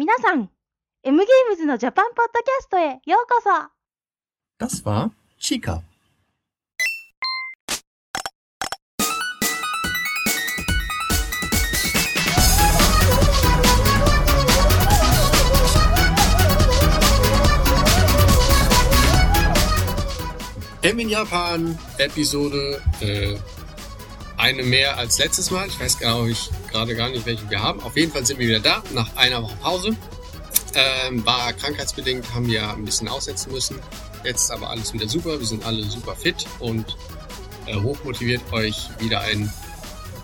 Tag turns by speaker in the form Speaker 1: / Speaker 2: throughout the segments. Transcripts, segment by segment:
Speaker 1: 皆さん、M ゲームズのジャパンポッドキャストへようこそ
Speaker 2: Das war Chica. M in Japan, Episode, äh, eine mehr als letztes Mal. Ich weiß glaube ich gerade gar nicht, welche wir haben. Auf jeden Fall sind wir wieder da, nach einer Woche Pause. Ähm, war krankheitsbedingt, haben wir ein bisschen aussetzen müssen. Jetzt ist aber alles wieder super, wir sind alle super fit und äh, hochmotiviert, euch wieder ein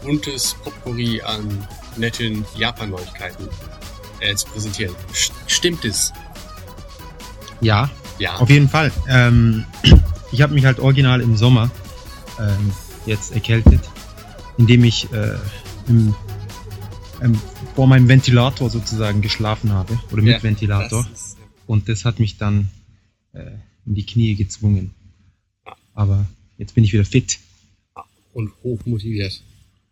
Speaker 2: buntes Potpourri an netten Japan-Neuigkeiten äh, zu präsentieren. St stimmt es?
Speaker 3: Ja,
Speaker 2: Ja.
Speaker 3: auf jeden Fall. Ähm, ich habe mich halt original im Sommer ähm, jetzt erkältet, indem ich äh, im, ähm, vor meinem Ventilator sozusagen geschlafen habe oder mit
Speaker 2: Ja,
Speaker 3: Ventilator
Speaker 2: Das ist,
Speaker 3: und das hat mich dann äh, in die Knie gezwungen. Aber jetzt bin ich wieder fit,
Speaker 2: und hochmotiviert.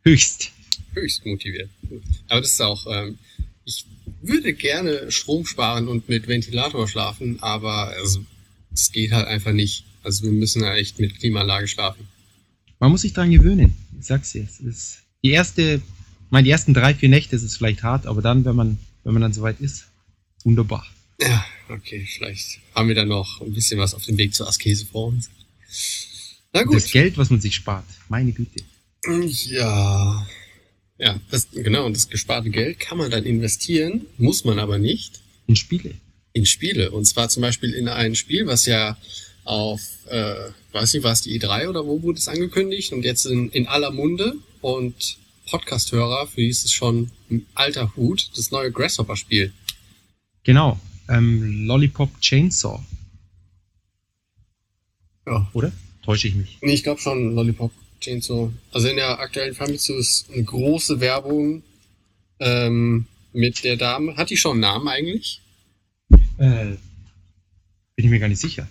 Speaker 3: höchst.
Speaker 2: höchst motiviert. Aber das ist auch, ähm, ich würde gerne Strom sparen und mit Ventilator schlafen, aber also, es geht halt einfach nicht. Also wir müssen ja echt mit Klimaanlage schlafen.
Speaker 3: Man muss sich dran gewöhnen. Ich sag's dir, es ist die erste, meine die ersten drei vier Nächte ist es vielleicht hart, aber dann, wenn man wenn man dann soweit ist, wunderbar.
Speaker 2: Ja, okay, vielleicht haben wir dann noch ein bisschen was auf dem Weg zur Askese vor uns. Na
Speaker 3: Und Das
Speaker 2: gut.
Speaker 3: Geld, was man sich spart, meine Güte.
Speaker 2: Ja. Ja, das, genau, und das gesparte Geld kann man dann investieren, muss man aber nicht.
Speaker 3: In Spiele.
Speaker 2: in Spiele. Und zwar zum Beispiel in ein Spiel, was ja auf, äh, weiß nicht, war es die E3 oder wo wurde es angekündigt und jetzt in, in aller Munde und Podcast-Hörer, für die ist es schon ein alter Hut, das neue Grasshopper-Spiel.
Speaker 3: Genau. Ähm, Lollipop Chainsaw,
Speaker 2: Ja.
Speaker 3: oder? Täusche ich mich?
Speaker 2: Nee, ich glaube schon Lollipop Chainsaw. Also in der aktuellen Famitsu ist eine große Werbung ähm, mit der Dame. Hat die schon einen Namen eigentlich?
Speaker 3: Äh, bin ich mir gar nicht sicher.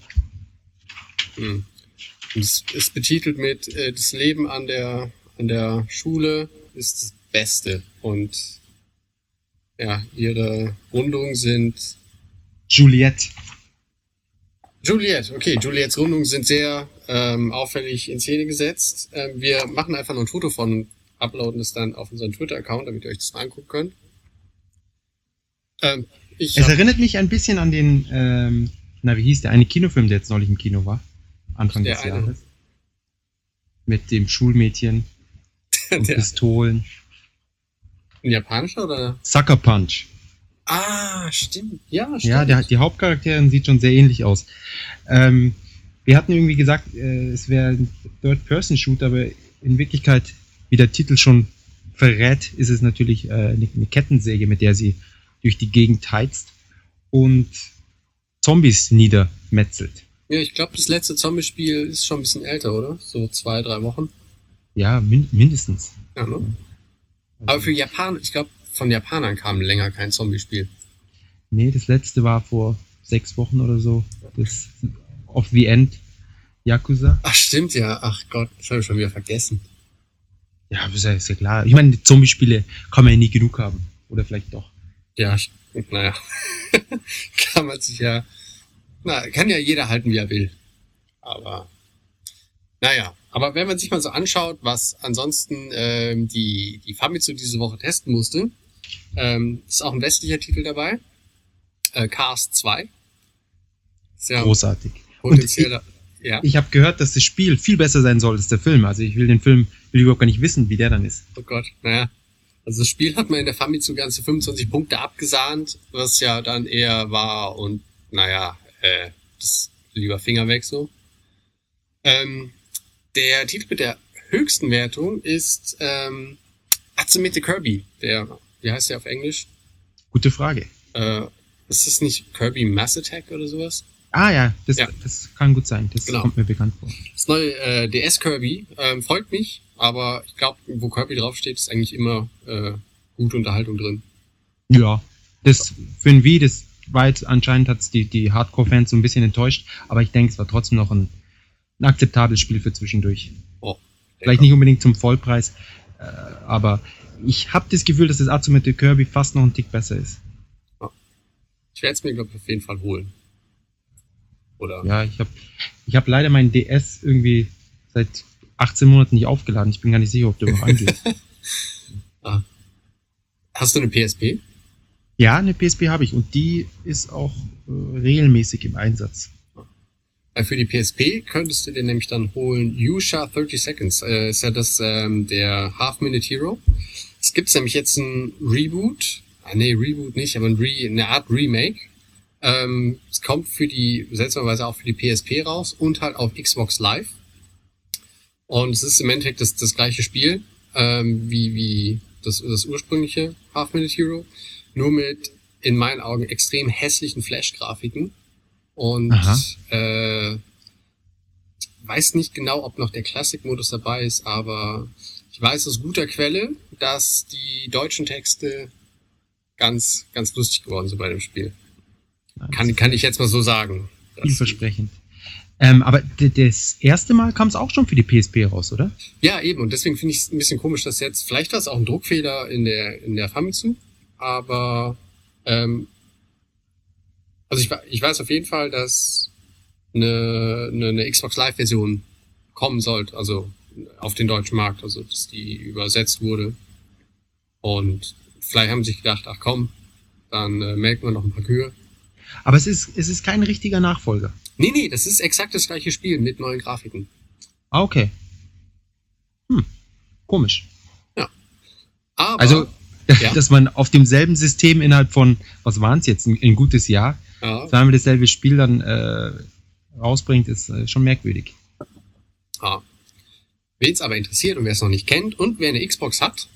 Speaker 2: Hm. Und Es ist betitelt mit äh, das Leben an der an der Schule ist das Beste und ja ihre Rundungen sind
Speaker 3: Juliette.
Speaker 2: Juliette. Okay, Juliettes Rundungen sind sehr ähm, auffällig in Szene gesetzt. Ähm, wir machen einfach nur ein Foto von und uploaden es dann auf unseren Twitter-Account, damit ihr euch das mal angucken könnt. Ähm, ich
Speaker 3: Es erinnert mich ein bisschen an den, ähm, na, wie hieß der? Eine Kinofilm, der jetzt neulich im Kino war. Anfang
Speaker 2: Der
Speaker 3: des
Speaker 2: eine.
Speaker 3: Jahres. Mit dem Schulmädchen und
Speaker 2: der,
Speaker 3: Pistolen.
Speaker 2: ein japanischer oder?
Speaker 3: Sucker Punch.
Speaker 2: Ah, stimmt. Ja, stimmt.
Speaker 3: Ja, der, die Hauptcharakterin sieht schon sehr ähnlich aus. Ähm, wir hatten irgendwie gesagt, äh, es wäre ein Third-Person-Shoot, aber in Wirklichkeit, wie der Titel schon verrät, ist es natürlich äh, eine, eine Kettensäge, mit der sie durch die Gegend heizt und Zombies niedermetzelt.
Speaker 2: Ja, ich glaube, das letzte Zombie-Spiel ist schon ein bisschen älter, oder? So zwei, drei Wochen.
Speaker 3: Ja, min mindestens.
Speaker 2: Ja, ne? Aber für Japan, ich glaube, von Japanern kam länger kein Zombie-Spiel.
Speaker 3: Nee, das letzte war vor sechs Wochen oder so. Das Of the End Yakuza.
Speaker 2: Ach, stimmt ja. Ach Gott, das habe ich schon wieder vergessen.
Speaker 3: Ja, ist ja, ist ja klar. Ich meine, Zombie-Spiele kann man ja nie genug haben. Oder vielleicht doch.
Speaker 2: Ja, naja. kann man sich ja. Na, kann ja jeder halten, wie er will. Aber. Naja, aber wenn man sich mal so anschaut, was ansonsten ähm, die, die Famitsu diese Woche testen musste, ähm, ist auch ein westlicher Titel dabei. Äh, Cars 2. Ist ja
Speaker 3: Großartig. Und
Speaker 2: potenzieller. Ja,
Speaker 3: Ich habe gehört, dass das Spiel viel besser sein soll als der Film. Also ich will den Film, will überhaupt gar nicht wissen, wie der dann ist.
Speaker 2: oh Gott, naja. Also das Spiel hat man in der Famitsu ganze 25 Punkte abgesahnt, was ja dann eher war und naja, äh, das lieber Finger weg so. Ähm, der Titel mit der höchsten Wertung ist ähm, Atsumete Kirby. Der, wie heißt der auf Englisch?
Speaker 3: Gute Frage.
Speaker 2: Äh, ist das nicht Kirby Mass Attack oder sowas?
Speaker 3: Ah ja, das,
Speaker 2: Ja.
Speaker 3: das kann gut sein. Das
Speaker 2: Genau.
Speaker 3: kommt mir bekannt vor.
Speaker 2: Das neue äh, DS Kirby ähm, folgt mich, aber ich glaube, wo Kirby draufsteht, ist eigentlich immer äh, gute Unterhaltung drin.
Speaker 3: Ja, das für ein Wii, das war jetzt anscheinend hat's die, die Hardcore-Fans so ein bisschen enttäuscht, aber ich denke, es war trotzdem noch ein, ein akzeptables Spiel für zwischendurch.
Speaker 2: Oh,
Speaker 3: Vielleicht nicht unbedingt zum Vollpreis, äh, aber ich habe das Gefühl, dass das Atsumete Kirby fast noch ein Tick besser ist.
Speaker 2: Ich werde es mir, glaube ich, auf jeden Fall holen. Oder?
Speaker 3: Ja, ich habe ich hab leider meinen DS irgendwie seit 18 Monaten nicht aufgeladen. Ich bin gar nicht sicher, ob der noch angeht.
Speaker 2: ah. Hast du eine PSP?
Speaker 3: Ja, eine PSP habe ich und die ist auch äh, regelmäßig im Einsatz.
Speaker 2: Äh, für die PSP könntest du dir nämlich dann holen Yusha 30 Seconds. Äh, ist ja das ähm, der Half-Minute Hero. Es gibt nämlich jetzt ein Reboot. Ah, nee, Reboot nicht, aber ein Re eine Art Remake. Ähm, es kommt für die, seltsamerweise auch für die PSP raus und halt auf Xbox Live. Und es ist im Endeffekt das, das gleiche Spiel ähm, wie, wie das, das ursprüngliche Half-Minute Hero. Nur mit in meinen Augen extrem hässlichen Flash-Grafiken und äh, weiß nicht genau, ob noch der Classic-Modus dabei ist, aber ich weiß aus guter Quelle, dass die deutschen Texte ganz, ganz lustig geworden sind bei dem Spiel. Kann, kann ich jetzt mal so sagen.
Speaker 3: Vielversprechend. Ähm, aber das erste Mal kam es auch schon für die PSP raus, oder?
Speaker 2: Ja, eben. Und deswegen finde ich es ein bisschen komisch, dass jetzt, vielleicht war es auch ein Druckfehler in der, in der Famitsu, aber ähm, also ich, ich weiß auf jeden Fall, dass eine, eine, eine Xbox Live-Version kommen sollte, also auf den deutschen Markt, also dass die übersetzt wurde. Und vielleicht haben sie sich gedacht, ach komm, dann äh, melken wir noch ein paar Kühe.
Speaker 3: Aber es ist, es ist kein richtiger Nachfolger.
Speaker 2: Nee, nee, das ist exakt das gleiche Spiel mit neuen Grafiken.
Speaker 3: Ah, okay. Hm, komisch.
Speaker 2: Ja. Aber,
Speaker 3: also, ja. dass man auf demselben System innerhalb von, was waren es jetzt, ein, ein, gutes Jahr, ja. zweimal dasselbe Spiel dann äh, rausbringt, ist äh, schon merkwürdig.
Speaker 2: Ja. Wen es aber interessiert und wer es noch nicht kennt und wer eine Xbox hat,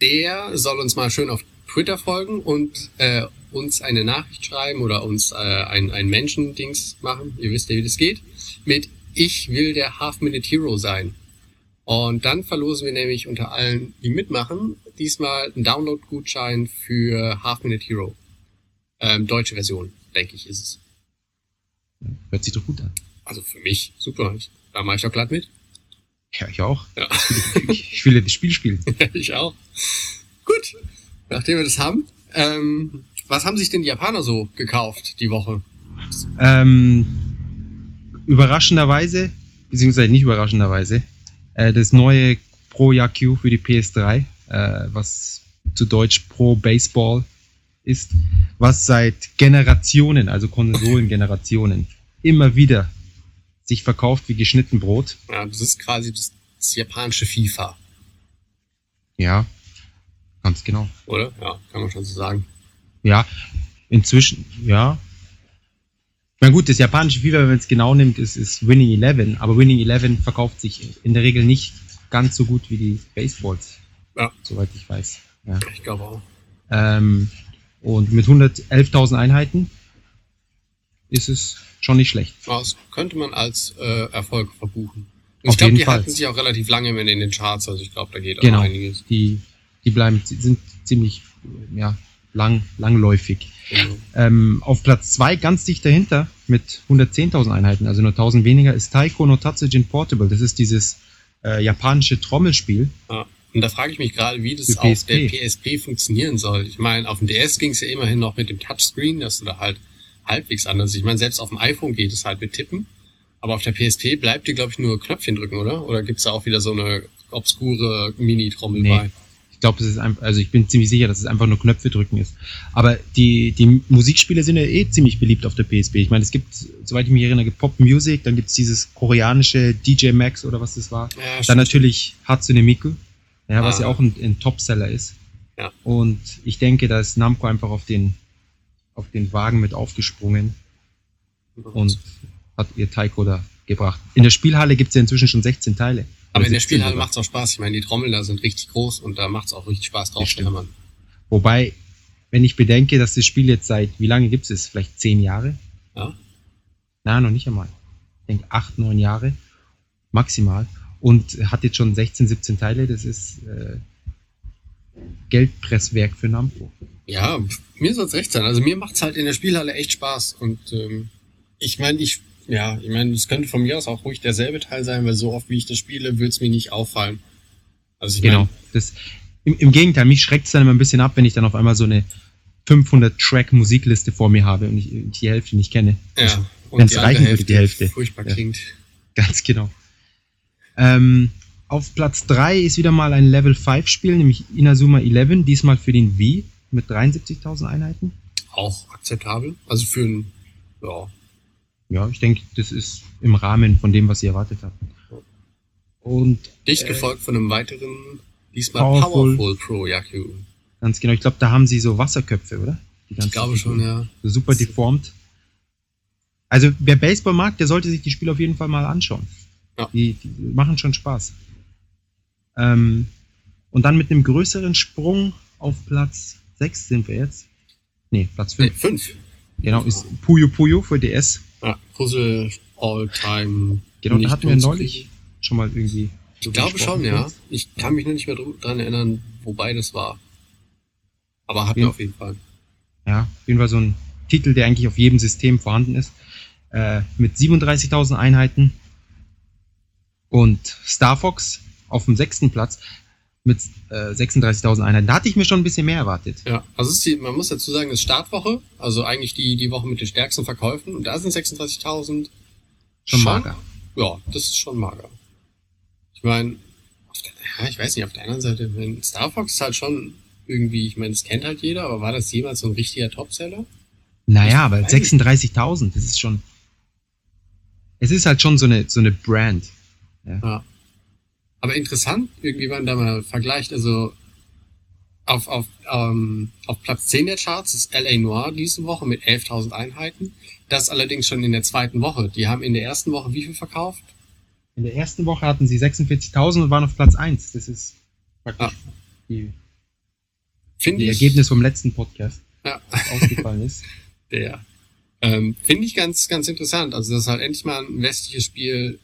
Speaker 2: der soll uns mal schön auf Twitter folgen und äh, uns eine Nachricht schreiben oder uns äh, ein, ein Menschen-Dings machen. Ihr wisst ja, wie das geht. Mit Ich will der Half-Minute Hero sein. Und dann verlosen wir nämlich unter allen, die mitmachen, diesmal einen Download-Gutschein für Half-Minute Hero. Ähm, deutsche Version, denke ich, ist es.
Speaker 3: Hört sich doch gut an.
Speaker 2: Also für mich super. Ich, da mache ich auch glatt mit.
Speaker 3: Ja, ich auch.
Speaker 2: Ja.
Speaker 3: Ich, ich will ja das Spiel spielen.
Speaker 2: ich auch. Gut, nachdem wir das haben, ähm, was haben sich denn die Japaner so gekauft die Woche?
Speaker 3: Ähm, überraschenderweise, beziehungsweise nicht überraschenderweise, äh, das neue Pro Yaku für die PS3, äh, was zu Deutsch Pro Baseball ist, was seit Generationen, also Konsolengenerationen, immer wieder sich verkauft wie geschnitten Brot.
Speaker 2: Ja, das ist quasi das, das japanische FIFA.
Speaker 3: Ja, ganz genau.
Speaker 2: Oder? Ja, kann man schon so sagen.
Speaker 3: Ja, inzwischen, ja. Na gut, das japanische FIFA, wenn man es genau nimmt, ist, ist Winning Eleven, aber Winning Eleven verkauft sich in der Regel nicht ganz so gut wie die Baseballs.
Speaker 2: Ja.
Speaker 3: Soweit ich weiß. Ja.
Speaker 2: Ich glaube auch.
Speaker 3: Ähm, und mit 111.000 Einheiten ist es schon nicht schlecht.
Speaker 2: Das könnte man als äh, Erfolg verbuchen. Und ich glaube, die Fall. halten sich auch relativ lange in den Charts, also ich glaube, da geht
Speaker 3: genau.
Speaker 2: auch einiges.
Speaker 3: Die, die bleiben, sind ziemlich ja, lang, langläufig.
Speaker 2: Genau.
Speaker 3: Ähm, auf Platz zwei ganz dicht dahinter mit 110.000 Einheiten, also nur 1000 weniger, ist Taiko no Tatsujin Portable. Das ist dieses äh, japanische Trommelspiel.
Speaker 2: Ja. Und da frage ich mich gerade, wie das auf der PSP funktionieren soll. Ich meine, auf dem DS ging es ja immerhin noch mit dem Touchscreen, dass du da halt halbwegs anders. Ich meine, selbst auf dem iPhone geht es halt mit Tippen. Aber auf der PSP bleibt dir, glaube ich, nur Knöpfchen drücken, oder? Oder gibt's da auch wieder so eine obskure Mini-Trommel
Speaker 3: nee.
Speaker 2: bei?
Speaker 3: Ich glaube, es ist einfach, also ich bin ziemlich sicher, dass es einfach nur Knöpfe drücken ist. Aber die, die Musikspiele sind ja eh ziemlich beliebt auf der PSP. Ich meine, es gibt, soweit ich mich erinnere, gibt Pop Music, dann gibt's dieses koreanische DJ Max oder was das war.
Speaker 2: Ja,
Speaker 3: dann natürlich Hatsune Miku, ja, was
Speaker 2: Ah.
Speaker 3: ja auch ein, ein Topseller ist.
Speaker 2: Ja.
Speaker 3: Und ich denke, da ist Namco einfach auf den, auf den Wagen mit aufgesprungen und hat ihr Taiko da gebracht. In der Spielhalle gibt's ja inzwischen schon 16 Teile.
Speaker 2: Aber in der
Speaker 3: 17
Speaker 2: Spielhalle
Speaker 3: sogar.
Speaker 2: macht's auch Spaß. Ich meine, die Trommeln da sind richtig groß und da macht's auch richtig Spaß drauf zu hämmern.
Speaker 3: Wobei, wenn ich bedenke, dass das Spiel jetzt seit, wie lange gibt's es? Vielleicht zehn Jahre?
Speaker 2: Ja?
Speaker 3: Na, noch nicht einmal. Ich denke acht, neun Jahre maximal. Und hat jetzt schon 16, 17 Teile. Das ist äh, Geldpresswerk für Namco.
Speaker 2: Ja, mir soll's recht sein. Also mir macht's halt in der Spielhalle echt Spaß. Und ähm, ich meine, ich, ja, ich meine, es könnte von mir aus auch ruhig derselbe Teil sein, weil so oft wie ich das spiele, wird's mir nicht auffallen. Also ich
Speaker 3: Genau.
Speaker 2: meine,
Speaker 3: Das, im, Im Gegenteil, mich schreckt es dann immer ein bisschen ab, wenn ich dann auf einmal so eine 500 Track Musikliste vor mir habe und ich die Hälfte nicht kenne.
Speaker 2: Ja. Und
Speaker 3: Wenn's
Speaker 2: die
Speaker 3: reichen würde, die Hälfte.
Speaker 2: Furchtbar
Speaker 3: Ja.
Speaker 2: klingt.
Speaker 3: Ganz genau. Ähm, auf Platz 3 ist wieder mal ein Level 5 Spiel, nämlich Inazuma 11, diesmal für den Wii mit 73.000 Einheiten.
Speaker 2: Auch akzeptabel. Also für ein, ja,
Speaker 3: Ja, ich denke, das ist im Rahmen von dem, was ihr erwartet habt. Und
Speaker 2: dicht
Speaker 3: Äh,
Speaker 2: gefolgt von einem weiteren, diesmal
Speaker 3: Powerful.
Speaker 2: Powerful, Pro Yaku.
Speaker 3: ganz genau, ich glaube, da haben sie so Wasserköpfe, oder? Die
Speaker 2: Ich glaube schon, ja.
Speaker 3: So super deformt. Also wer Baseball mag, der sollte sich die Spiele auf jeden Fall mal anschauen.
Speaker 2: Ja.
Speaker 3: Die, die machen schon Spaß. Ähm, und dann mit einem größeren Sprung auf Platz 6 sind wir jetzt. Nee, Platz
Speaker 2: Nee,
Speaker 3: 5.
Speaker 2: fünf.
Speaker 3: Genau, ist Puyo Puyo für DS.
Speaker 2: Ja, Puzzle All-Time.
Speaker 3: Genau, da hatten wir neulich schon mal irgendwie.
Speaker 2: Ich glaube schon, ja.
Speaker 3: kurz.
Speaker 2: Ich kann mich nur nicht mehr dr- dran erinnern, wobei das war. Aber hatten wir auf jeden Fall.
Speaker 3: Ja, auf jeden Fall so ein Titel, der eigentlich auf jedem System vorhanden ist. Äh, mit 37.000 Einheiten. Und Star Fox auf dem sechsten Platz mit äh, 36.000 Einheiten. Da hatte ich mir schon ein bisschen mehr erwartet.
Speaker 2: Ja, also ist die, man muss dazu sagen, es ist Startwoche, also eigentlich die, die Woche mit den stärksten Verkäufen und da sind 36.000
Speaker 3: Schon mager.
Speaker 2: Ja, das ist schon mager. Ich meine, ja, ich weiß nicht, auf der anderen Seite, wenn Star Fox ist halt schon irgendwie, ich meine, das kennt halt jeder, aber war das jemals so ein richtiger Topseller?
Speaker 3: Naja, aber
Speaker 2: nicht.
Speaker 3: 36.000, das ist schon. Es ist halt schon so eine, so eine Brand.
Speaker 2: Ja. Aber interessant, irgendwie, wenn man da mal vergleicht, also auf, auf, ähm, auf Platz 10 der Charts ist LA Noir diese Woche mit 11.000 Einheiten. Das allerdings schon in der zweiten Woche. Die haben in der ersten Woche wie viel verkauft?
Speaker 3: In der ersten Woche hatten sie 46.000 und waren auf Platz 1. Das ist praktisch
Speaker 2: Ah.
Speaker 3: die, die
Speaker 2: ich.
Speaker 3: Ergebnis vom letzten Podcast,
Speaker 2: Ja,
Speaker 3: das ausgefallen ist.
Speaker 2: der. Ähm, Finde ich ganz, ganz interessant. Also, dass halt endlich mal ein westliches Spiel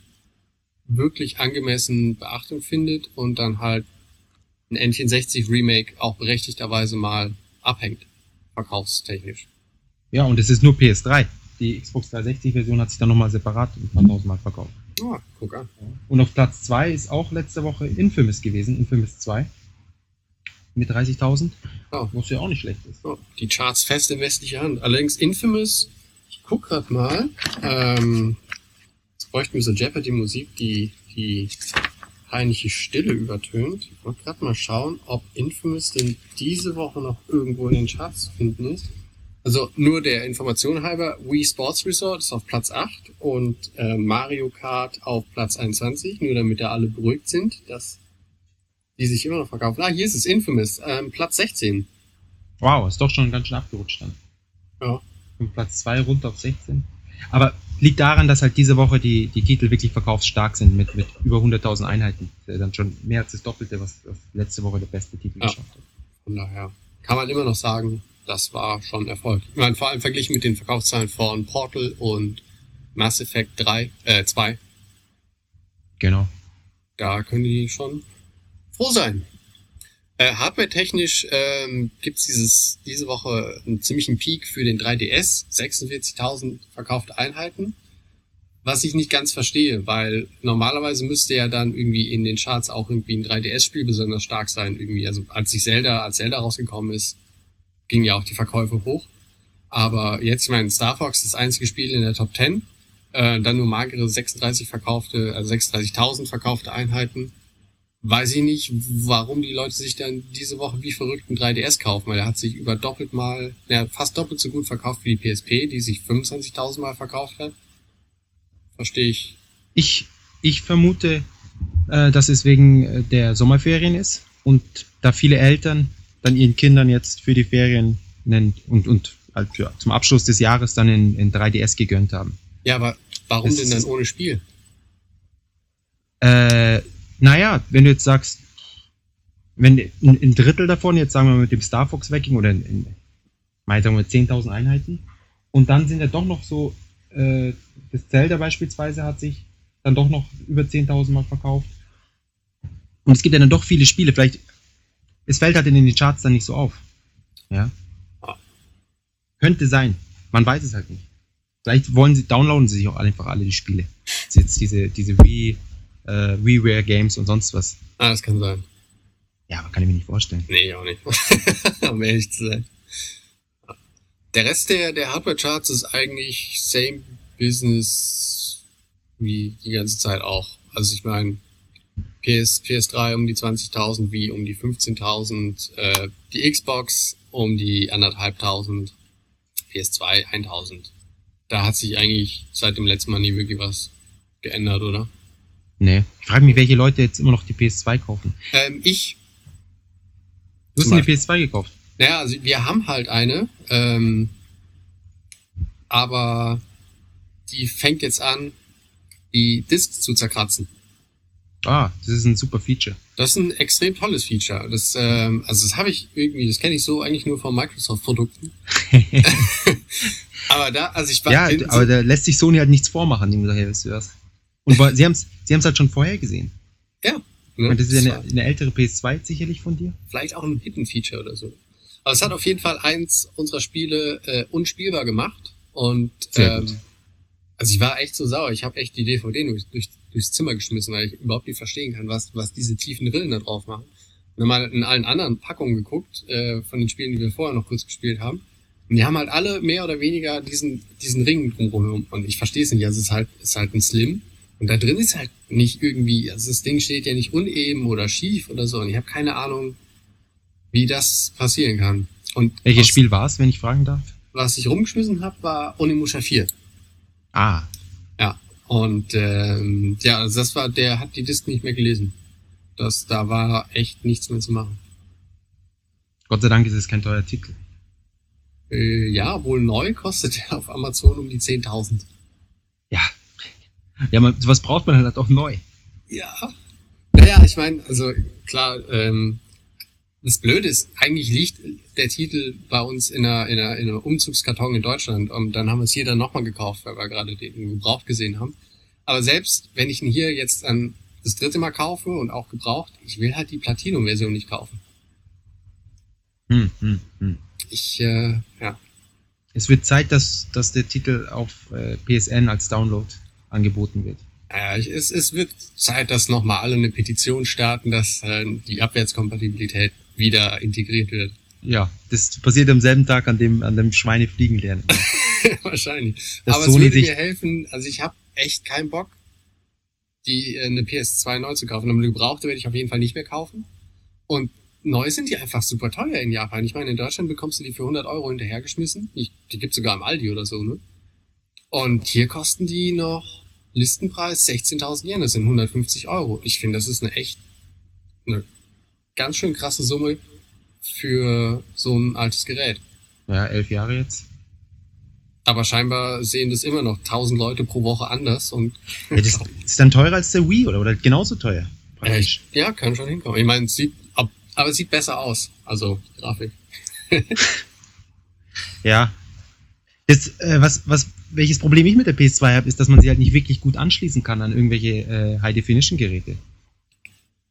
Speaker 2: wirklich angemessen Beachtung findet und dann halt ein Endchen 60 Remake auch berechtigterweise mal abhängt. Verkaufstechnisch.
Speaker 3: Ja, und es ist nur PS3. Die Xbox 360-Version hat sich dann nochmal separat ein paar Mal verkauft.
Speaker 2: Ah, guck an.
Speaker 3: Und auf Platz 2 ist auch letzte Woche Infamous gewesen, Infamous 2. Mit 30.000,
Speaker 2: Ja.
Speaker 3: was ja auch nicht schlecht ist.
Speaker 2: So, die Charts fest in westlicher Hand. Allerdings Infamous, ich guck grad mal, ähm, bräuchten wir so Jeopardy-Musik, die die peinliche Stille übertönt. Ich wollte gerade mal schauen, ob Infamous denn diese Woche noch irgendwo in den Charts zu finden ist. Also nur der Information halber, Wii Sports Resort ist auf Platz 8 und äh, Mario Kart auf Platz 21, nur damit da alle beruhigt sind, dass die sich immer noch verkaufen. Ah, hier ist es, Infamous, ähm, Platz 16.
Speaker 3: Wow, ist doch schon ganz schön abgerutscht dann.
Speaker 2: Ja.
Speaker 3: Von Platz 2 runter auf 16. Aber liegt daran, dass halt diese Woche die, die Titel wirklich verkaufsstark sind mit, mit über 100.000 Einheiten. Dann schon mehr als das Doppelte, was, was letzte Woche der beste Titel
Speaker 2: Ja.
Speaker 3: geschafft hat.
Speaker 2: Von daher kann man immer noch sagen, das war schon Erfolg. Ich meine, vor allem verglichen mit den Verkaufszahlen von Portal und Mass Effect 3, äh, 2,
Speaker 3: Genau.
Speaker 2: da können die schon froh sein. Äh, Hardware-technisch ähm, gibt's dieses diese Woche einen ziemlichen Peak für den 3DS, 46.000 verkaufte Einheiten. Was ich nicht ganz verstehe, weil normalerweise müsste ja dann irgendwie in den Charts auch irgendwie ein 3DS-Spiel besonders stark sein. Irgendwie, also als sich Zelda, als Zelda rausgekommen ist, gingen ja auch die Verkäufe hoch. Aber jetzt, ich meine, Star Fox, das einzige Spiel in der Top 10, äh, dann nur magere 36 verkaufte, also 36.000 verkaufte Einheiten. Weiß ich nicht, warum die Leute sich dann diese Woche wie verrückt einen 3DS kaufen, weil er hat sich über doppelt mal, ja, fast doppelt so gut verkauft wie die PSP, die sich 25.000 Mal verkauft hat. Verstehe ich.
Speaker 3: Ich, ich vermute, äh, dass es wegen äh, der Sommerferien ist und da viele Eltern dann ihren Kindern jetzt für die Ferien einen, und, und halt für, zum Abschluss des Jahres dann in, in 3DS gegönnt haben.
Speaker 2: Ja, aber warum
Speaker 3: Es
Speaker 2: denn dann ohne Spiel?
Speaker 3: Äh, naja, wenn du jetzt sagst, wenn ein, ein Drittel davon, jetzt sagen wir mit dem Star Fox Wacking oder in, in sagen wir 10.000 Einheiten und dann sind ja doch noch so, äh, das Zelda beispielsweise hat sich dann doch noch über 10.000 Mal verkauft. Und es gibt ja dann doch viele Spiele, vielleicht, es fällt halt in den Charts dann nicht so auf. Ja. Könnte sein. Man weiß es halt nicht. Vielleicht wollen sie, downloaden sie sich auch einfach alle die Spiele. Jetzt diese, diese Wii, äh, WiiWare Games und sonst was.
Speaker 2: Ah, das kann sein.
Speaker 3: Ja, aber kann ich mir nicht vorstellen.
Speaker 2: Nee, auch nicht. um ehrlich zu sein. Der Rest der, der Hardware-Charts ist eigentlich same business wie die ganze Zeit auch. Also ich meine, PS, PS3 um die 20.000, wie um die 15.000, äh, die Xbox um die anderthalbtausend, PS2 1000. Da hat sich eigentlich seit dem letzten Mal nie wirklich was geändert, oder?
Speaker 3: Nee. Ich frage mich, welche Leute jetzt immer noch die PS2 kaufen.
Speaker 2: Ähm, ich,
Speaker 3: Du hast dir die PS2 gekauft.
Speaker 2: naja, also wir haben halt eine, ähm, aber die fängt jetzt an, die Discs zu zerkratzen.
Speaker 3: Ah, das ist ein super Feature.
Speaker 2: Das ist ein extrem tolles Feature. Das, ähm, also das habe ich irgendwie, das kenne ich so eigentlich nur von Microsoft-Produkten. aber da, also ich war
Speaker 3: ja, aber da lässt sich Sony halt nichts vormachen, dem daher, weißt du was. Und sie haben es sie haben's halt schon vorher gesehen.
Speaker 2: ja, ne,
Speaker 3: meine, das ist ja eine, eine ältere PS2 sicherlich von dir.
Speaker 2: vielleicht auch ein Hidden Feature oder so. Aber es hat auf jeden Fall eins unserer Spiele äh, unspielbar gemacht und ähm, also ich war echt so sauer. Ich habe echt die DVD durch, durch, durchs Zimmer geschmissen, weil ich überhaupt nicht verstehen kann, was was diese tiefen Rillen da drauf machen. Und dann mal in allen anderen Packungen geguckt äh, von den Spielen, die wir vorher noch kurz gespielt haben. Und die haben halt alle mehr oder weniger diesen diesen Ring drumherum. Und ich verstehe es nicht. Also es ist halt ist halt ein Slim. Und da drin ist halt nicht irgendwie, also das Ding steht ja nicht uneben oder schief oder so. Und ich habe keine Ahnung, wie das passieren kann. Und
Speaker 3: Welches
Speaker 2: aus-
Speaker 3: Spiel war es, wenn ich fragen darf?
Speaker 2: was ich rumgeschmissen habe, war Onimusha 4.
Speaker 3: Ah,
Speaker 2: Ja. Und ähm, ja, also das war, der hat die Disc nicht mehr gelesen. Das, da war echt nichts mehr zu machen.
Speaker 3: Gott sei Dank ist es kein teurer Titel.
Speaker 2: Äh, ja, wohl neu kostet der auf Amazon um die 10.000.
Speaker 3: Ja. Ja, man, sowas braucht man halt auch neu.
Speaker 2: Ja. Naja, ich meine, also klar, ähm, das Blöde ist, eigentlich liegt der Titel bei uns in einer, in einer, in einem Umzugskarton in Deutschland und dann haben wir es hier dann nochmal gekauft, weil wir gerade den gebraucht gesehen haben. Aber selbst wenn ich ihn hier jetzt dann das dritte Mal kaufe und auch gebraucht, ich will halt die Platinum-Version nicht kaufen.
Speaker 3: Hm, hm, hm.
Speaker 2: Ich, äh, ja.
Speaker 3: Es wird Zeit, dass, dass der Titel auf äh, PSN als Download angeboten wird.
Speaker 2: Äh, ich- es, es wird Zeit, dass nochmal alle eine Petition starten, dass äh, die Abwärtskompatibilität wieder integriert wird.
Speaker 3: Ja, das passiert am selben Tag, an dem, an dem Schweine fliegen lernen.
Speaker 2: Wahrscheinlich.
Speaker 3: Dass
Speaker 2: Aber
Speaker 3: Sony
Speaker 2: es würde mir helfen, also ich habe echt keinen Bock, die äh, eine PS2 neu zu kaufen. Eine gebrauchte werde ich auf jeden Fall nicht mehr kaufen. Und neu sind die einfach super teuer in Japan. Ich meine, in Deutschland bekommst du die für 100 Euro hinterhergeschmissen. Ich, die gibt's sogar im Aldi oder so, ne? Und hier kosten die noch Listenpreis 16.000 Yen. Das sind 150 Euro. Ich finde, das ist eine echt, eine ganz schön krasse Summe für so ein altes Gerät.
Speaker 3: Ja, elf Jahre jetzt.
Speaker 2: Aber scheinbar sehen das immer noch tausend Leute pro Woche anders und
Speaker 3: Ja, das ist dann teurer als der Wii oder, oder genauso teuer.
Speaker 2: echt, ja, kann schon hinkommen. Ich meine, es sieht, ab, aber es sieht besser aus. Also, Grafik.
Speaker 3: Ja. Das, äh, was, was, welches Problem ich mit der PS2 habe, ist, dass man sie halt nicht wirklich gut anschließen kann an irgendwelche äh, High-Definition-Geräte.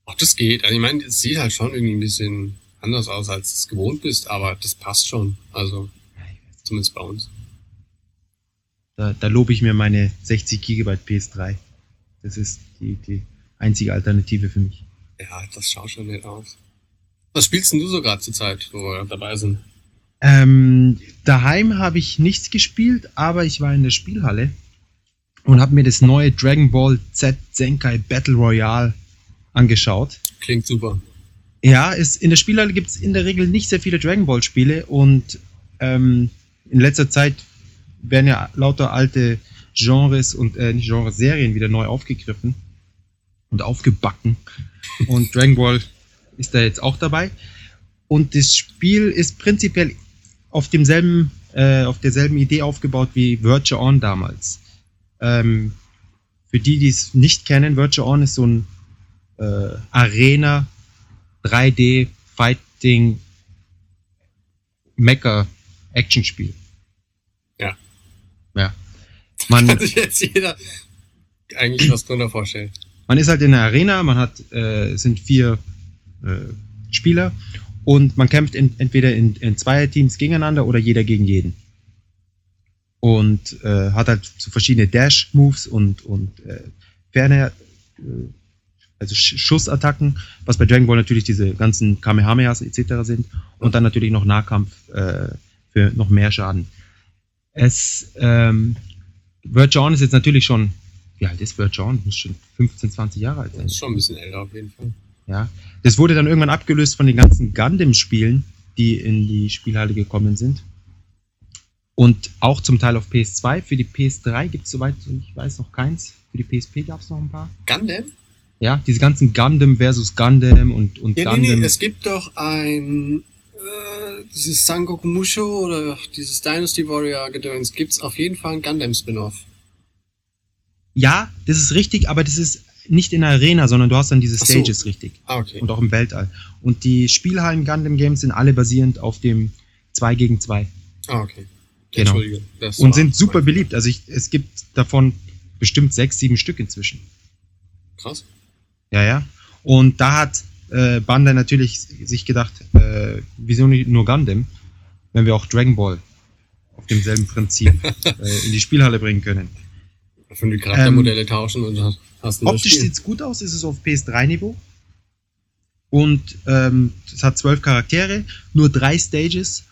Speaker 2: Ach, das geht. Also, ich meine, es sieht halt schon irgendwie ein bisschen anders aus, als du es gewohnt bist, aber das passt schon. Also, zumindest bei uns.
Speaker 3: Da, da lobe ich mir meine 60 GB PS3. Das ist die, die einzige Alternative für mich.
Speaker 2: Ja, das schaut schon nett aus. Was spielst denn du so gerade zur Zeit, wo wir dabei sind?
Speaker 3: Ähm, daheim habe ich nichts gespielt, aber ich war in der Spielhalle und habe mir das neue Dragon Ball Z Zenkai Battle Royale angeschaut.
Speaker 2: Klingt super.
Speaker 3: Ja, es, in der Spielhalle gibt es in der Regel nicht sehr viele Dragon Ball Spiele und ähm, in letzter Zeit werden ja lauter alte Genres und äh, nicht Genres, Serien wieder neu aufgegriffen und aufgebacken. Und Dragon Ball ist da jetzt auch dabei. Und das Spiel ist prinzipiell auf demselben, äh, auf derselben Idee aufgebaut wie Virtua On damals. Ähm, für die, die es nicht kennen, Virtua On ist so ein äh, Arena 3D Fighting Mecha Action Spiel.
Speaker 2: Ja.
Speaker 3: Ja. Man,
Speaker 2: Kann sich jetzt jeder eigentlich was drunter vorstellen.
Speaker 3: man ist halt in der Arena, man hat, äh, es sind vier äh, Spieler und man kämpft in, entweder in, in Zweierteams gegeneinander oder jeder gegen jeden. Und äh, hat halt so verschiedene Dash-Moves und, und äh, ferne, äh, also Sch Schussattacken, was bei Dragon Ball natürlich diese ganzen Kamehamehas etc. sind. Und dann natürlich noch Nahkampf, äh, für noch mehr Schaden. Es, ähm, Virgin ist jetzt natürlich schon, wie alt ist Virgin? Muss schon 15, 20 Jahre alt sein.
Speaker 2: Ist schon ein bisschen älter auf jeden Fall.
Speaker 3: Ja. Das wurde dann irgendwann abgelöst von den ganzen Gundam-Spielen, die in die Spielhalle gekommen sind. Und auch zum Teil auf PS2. Für die PS3 gibt es, soweit ich weiß, noch keins. Für die PSP gab es noch ein paar.
Speaker 2: Gundam?
Speaker 3: Ja, diese ganzen Gundam versus Gundam und, und
Speaker 2: Ja, nee,
Speaker 3: Gundam.
Speaker 2: nee, es gibt doch ein äh, dieses Sangoku Musho oder dieses Dynasty Warrior Gedöns gibt's auf jeden Fall ein Gundam Spin-off.
Speaker 3: ja, das ist richtig, aber das ist nicht in der Arena, sondern du hast dann diese
Speaker 2: Ach so.
Speaker 3: Stages richtig.
Speaker 2: Ah, okay.
Speaker 3: Und auch im Weltall. Und die Spielhallen Gundam Games sind alle basierend auf dem 2 gegen 2.
Speaker 2: Ah, okay.
Speaker 3: Genau.
Speaker 2: Entschuldige.
Speaker 3: Und sind super beliebt. Also ich, es gibt davon bestimmt sechs, sieben Stück inzwischen.
Speaker 2: Krass.
Speaker 3: Ja, ja. Und da hat äh, Bandai natürlich sich gedacht, äh, wieso nicht nur Gundam, wenn wir auch Dragon Ball auf demselben Prinzip äh, in die Spielhalle bringen können.
Speaker 2: Wenn die Charaktermodelle tauschen und hast- du das
Speaker 3: Optisch
Speaker 2: Spiel.
Speaker 3: sieht's gut aus, ist es auf PS3-Niveau. Und ähm, es hat zwölf Charaktere, nur drei Stages.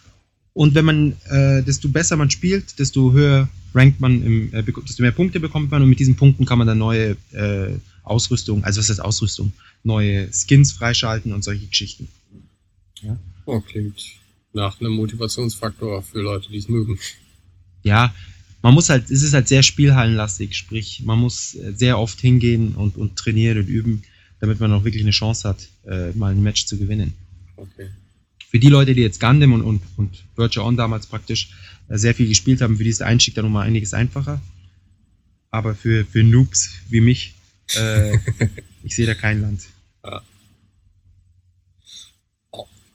Speaker 3: Und wenn man, äh, desto besser man spielt, desto höher rankt man, im, äh, desto mehr Punkte bekommt man und mit diesen Punkten kann man dann neue äh, Ausrüstung, also was heißt Ausrüstung, neue Skins freischalten und solche Geschichten.
Speaker 2: Oh, klingt nach einem Motivationsfaktor für Leute, die es mögen.
Speaker 3: Ja, man muss halt, es ist halt sehr spielhallenlastig, sprich, man muss äh, sehr oft hingehen und, und trainieren und üben, damit man auch wirklich eine Chance hat, äh, mal ein Match zu gewinnen.
Speaker 2: Okay.
Speaker 3: für die Leute, die jetzt Gundam und, und, und Virtual On damals praktisch äh, sehr viel gespielt haben, für die ist der Einstieg dann nochmal einiges einfacher. Aber für, für Noobs wie mich, äh, ich sehe da kein Land.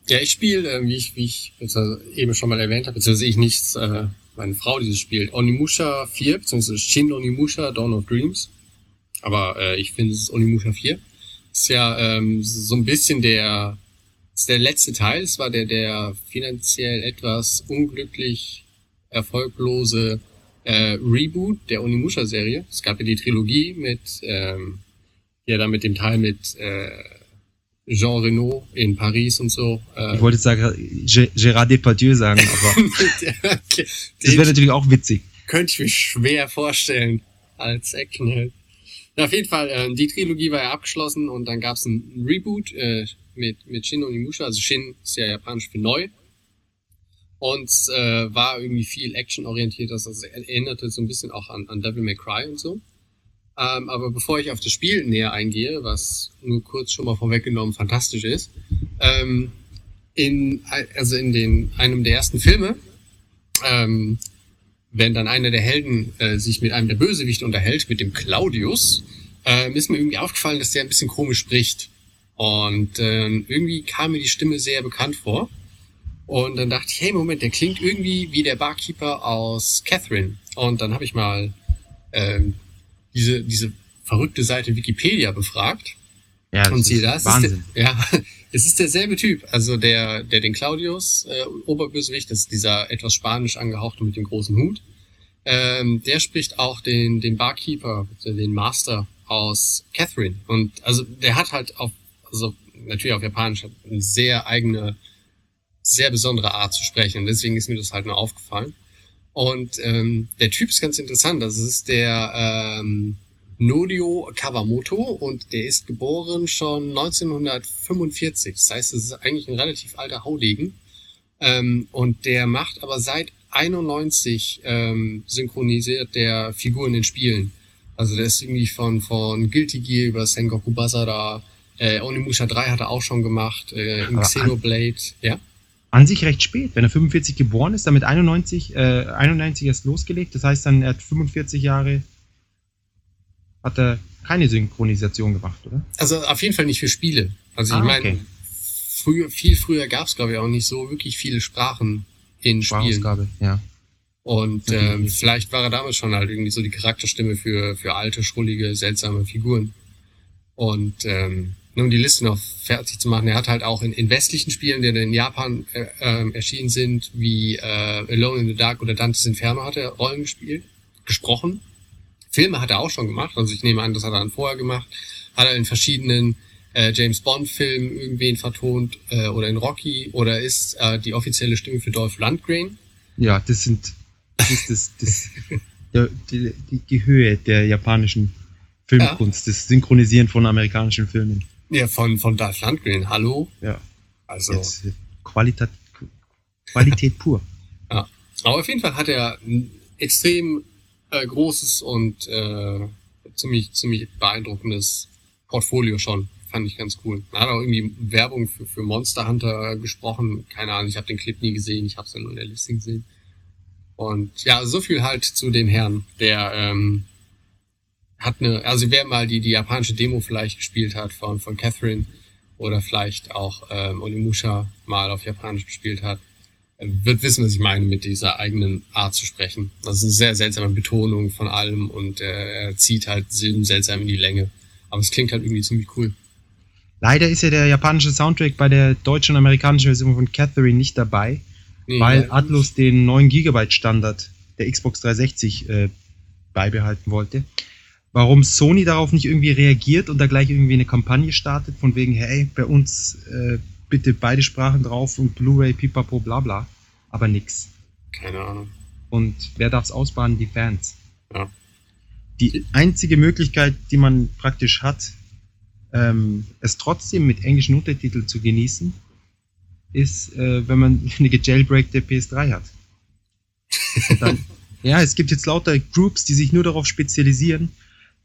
Speaker 2: Ja, ich spiele, äh, wie ich, wie ich beziehungsweise eben schon mal erwähnt habe, beziehungsweise ich nicht, äh, meine Frau, die das spielt, Onimusha 4, beziehungsweise Shin Onimusha Dawn of Dreams. Aber äh, ich finde, es ist Onimusha 4. Ist ja ähm, so ein bisschen der, ist der letzte Teil. Es war der, der finanziell etwas unglücklich erfolglose äh, Reboot der Onimusha-Serie. Es gab ja die Trilogie mit, ähm, ja, dann mit dem Teil mit äh, Jean Reno in Paris und so. Äh,
Speaker 3: Ich wollte jetzt sagen, G- Gérard Depardieu sagen, aber
Speaker 2: okay.
Speaker 3: das wäre natürlich auch witzig.
Speaker 2: könnte ich mir schwer vorstellen als Actionheld. Auf jeden Fall, ähm, die Trilogie war ja abgeschlossen und dann gab es ein Reboot äh, mit, mit Shin Onimusha. Also Shin ist ja japanisch für neu. Und äh, war irgendwie viel actionorientiert. Das also erinnerte so ein bisschen auch an, an Devil May Cry und so. Ähm, aber bevor ich auf das Spiel näher eingehe, was nur kurz schon mal vorweggenommen fantastisch ist, ähm, in, also in den, einem der ersten Filme, ähm, wenn dann einer der Helden äh, sich mit einem der Bösewichte unterhält, mit dem Claudius, äh, ist mir irgendwie aufgefallen, dass der ein bisschen komisch spricht. Und äh, irgendwie kam mir die Stimme sehr bekannt vor. Und dann dachte ich, hey, Moment, der klingt irgendwie wie der Barkeeper aus Catherine. Und dann habe ich mal ähm, diese, diese verrückte Seite Wikipedia befragt.
Speaker 3: Ja, das
Speaker 2: Und siehe
Speaker 3: ist
Speaker 2: da, es ist der, ja, es ist derselbe Typ. Also der, der den Claudius, äh, Oberbösewicht, das ist dieser etwas spanisch angehauchte mit dem großen Hut. Ähm, der spricht auch den, den Barkeeper, den Master aus Catherine. Und also der hat halt auf, also natürlich auf Japanisch eine sehr eigene, sehr besondere Art zu sprechen. Und deswegen ist mir das halt nur aufgefallen. Und ähm, der Typ ist ganz interessant. Das ist der ähm, Norio Kawamoto und der ist geboren schon 1945. Das heißt, es ist eigentlich ein relativ alter Haudegen. Ähm, und der macht aber seit 91 ähm, synchronisiert der Figuren in Spielen. Also der ist irgendwie von, von Guilty Gear über Sengoku Basara, äh, Onimusha 3 hat er auch schon gemacht, äh, in Xenoblade, ja.
Speaker 3: An sich recht spät, wenn er 45 geboren ist, dann mit 91, äh, 91 erst losgelegt. Das heißt dann, er hat 45 Jahre, hat er keine Synchronisation gemacht, oder?
Speaker 2: Also auf jeden Fall nicht für Spiele. Also
Speaker 3: Ah,
Speaker 2: ich meine,
Speaker 3: okay.
Speaker 2: früher, viel früher gab es, glaube ich, auch nicht so wirklich viele Sprachen in Spielen.
Speaker 3: Sprachausgabe, ja.
Speaker 2: Und ähm,
Speaker 3: nicht.
Speaker 2: vielleicht war er damals schon halt irgendwie so die Charakterstimme für, für alte, schrullige, seltsame Figuren. Und ähm, um die Liste noch fertig zu machen, er hat halt auch in, in westlichen Spielen, die in Japan äh, ähm, erschienen sind, wie äh, Alone in the Dark oder Dante's Inferno, hat er Rollen gespielt, gesprochen. Filme hat er auch schon gemacht, also ich nehme an, das hat er dann vorher gemacht. Hat er in verschiedenen äh, James Bond-Filmen irgendwen vertont äh, oder in Rocky oder ist äh, die offizielle Stimme für Dolph Lundgren.
Speaker 3: Ja, das sind, das ist das, das, der, die, die, die Höhe der japanischen Filmkunst, das Synchronisieren von amerikanischen Filmen.
Speaker 2: Ja, von, von Dolph Lundgren, hallo?
Speaker 3: Ja.
Speaker 2: Also,
Speaker 3: Jetzt, äh, Qualität, Qualität pur.
Speaker 2: aber auf jeden Fall hat er ein extrem äh, großes und äh, ziemlich, ziemlich beeindruckendes Portfolio schon. Fand ich ganz cool. Er hat auch irgendwie Werbung für, für Monster Hunter gesprochen. Keine Ahnung, ich habe den Clip nie gesehen, ich habe es ja nur in der Liste gesehen. Und ja, so viel halt zu den Herren. Der ähm, hat eine, also wer mal die, die japanische Demo vielleicht gespielt hat von, von Catherine oder vielleicht auch ähm, Onimusha mal auf Japanisch gespielt hat, äh, wird wissen, was ich meine mit dieser eigenen Art zu sprechen. Das ist eine sehr seltsame Betonung von allem und äh, er zieht halt Silben seltsam in die Länge. Aber es klingt halt irgendwie ziemlich cool.
Speaker 3: Leider ist ja der japanische Soundtrack bei der deutschen und amerikanischen Version von Catherine nicht dabei,
Speaker 2: Nee,
Speaker 3: weil
Speaker 2: ja,
Speaker 3: Atlus den 9 GB Standard der Xbox 360 äh, beibehalten wollte. Warum Sony darauf nicht irgendwie reagiert und da gleich irgendwie eine Kampagne startet, von wegen, hey, bei uns äh, bitte beide Sprachen drauf und Blu-ray, pipapo, bla bla, aber nix.
Speaker 2: Keine Ahnung.
Speaker 3: Und wer darf's ausbaden? Die Fans.
Speaker 2: Ja.
Speaker 3: Die einzige Möglichkeit, die man praktisch hat, ähm, es trotzdem mit englischen Untertiteln zu genießen, ist, äh, wenn man eine gejailbreakte PS3 hat. Dann, ja, es gibt jetzt lauter Groups, die sich nur darauf spezialisieren,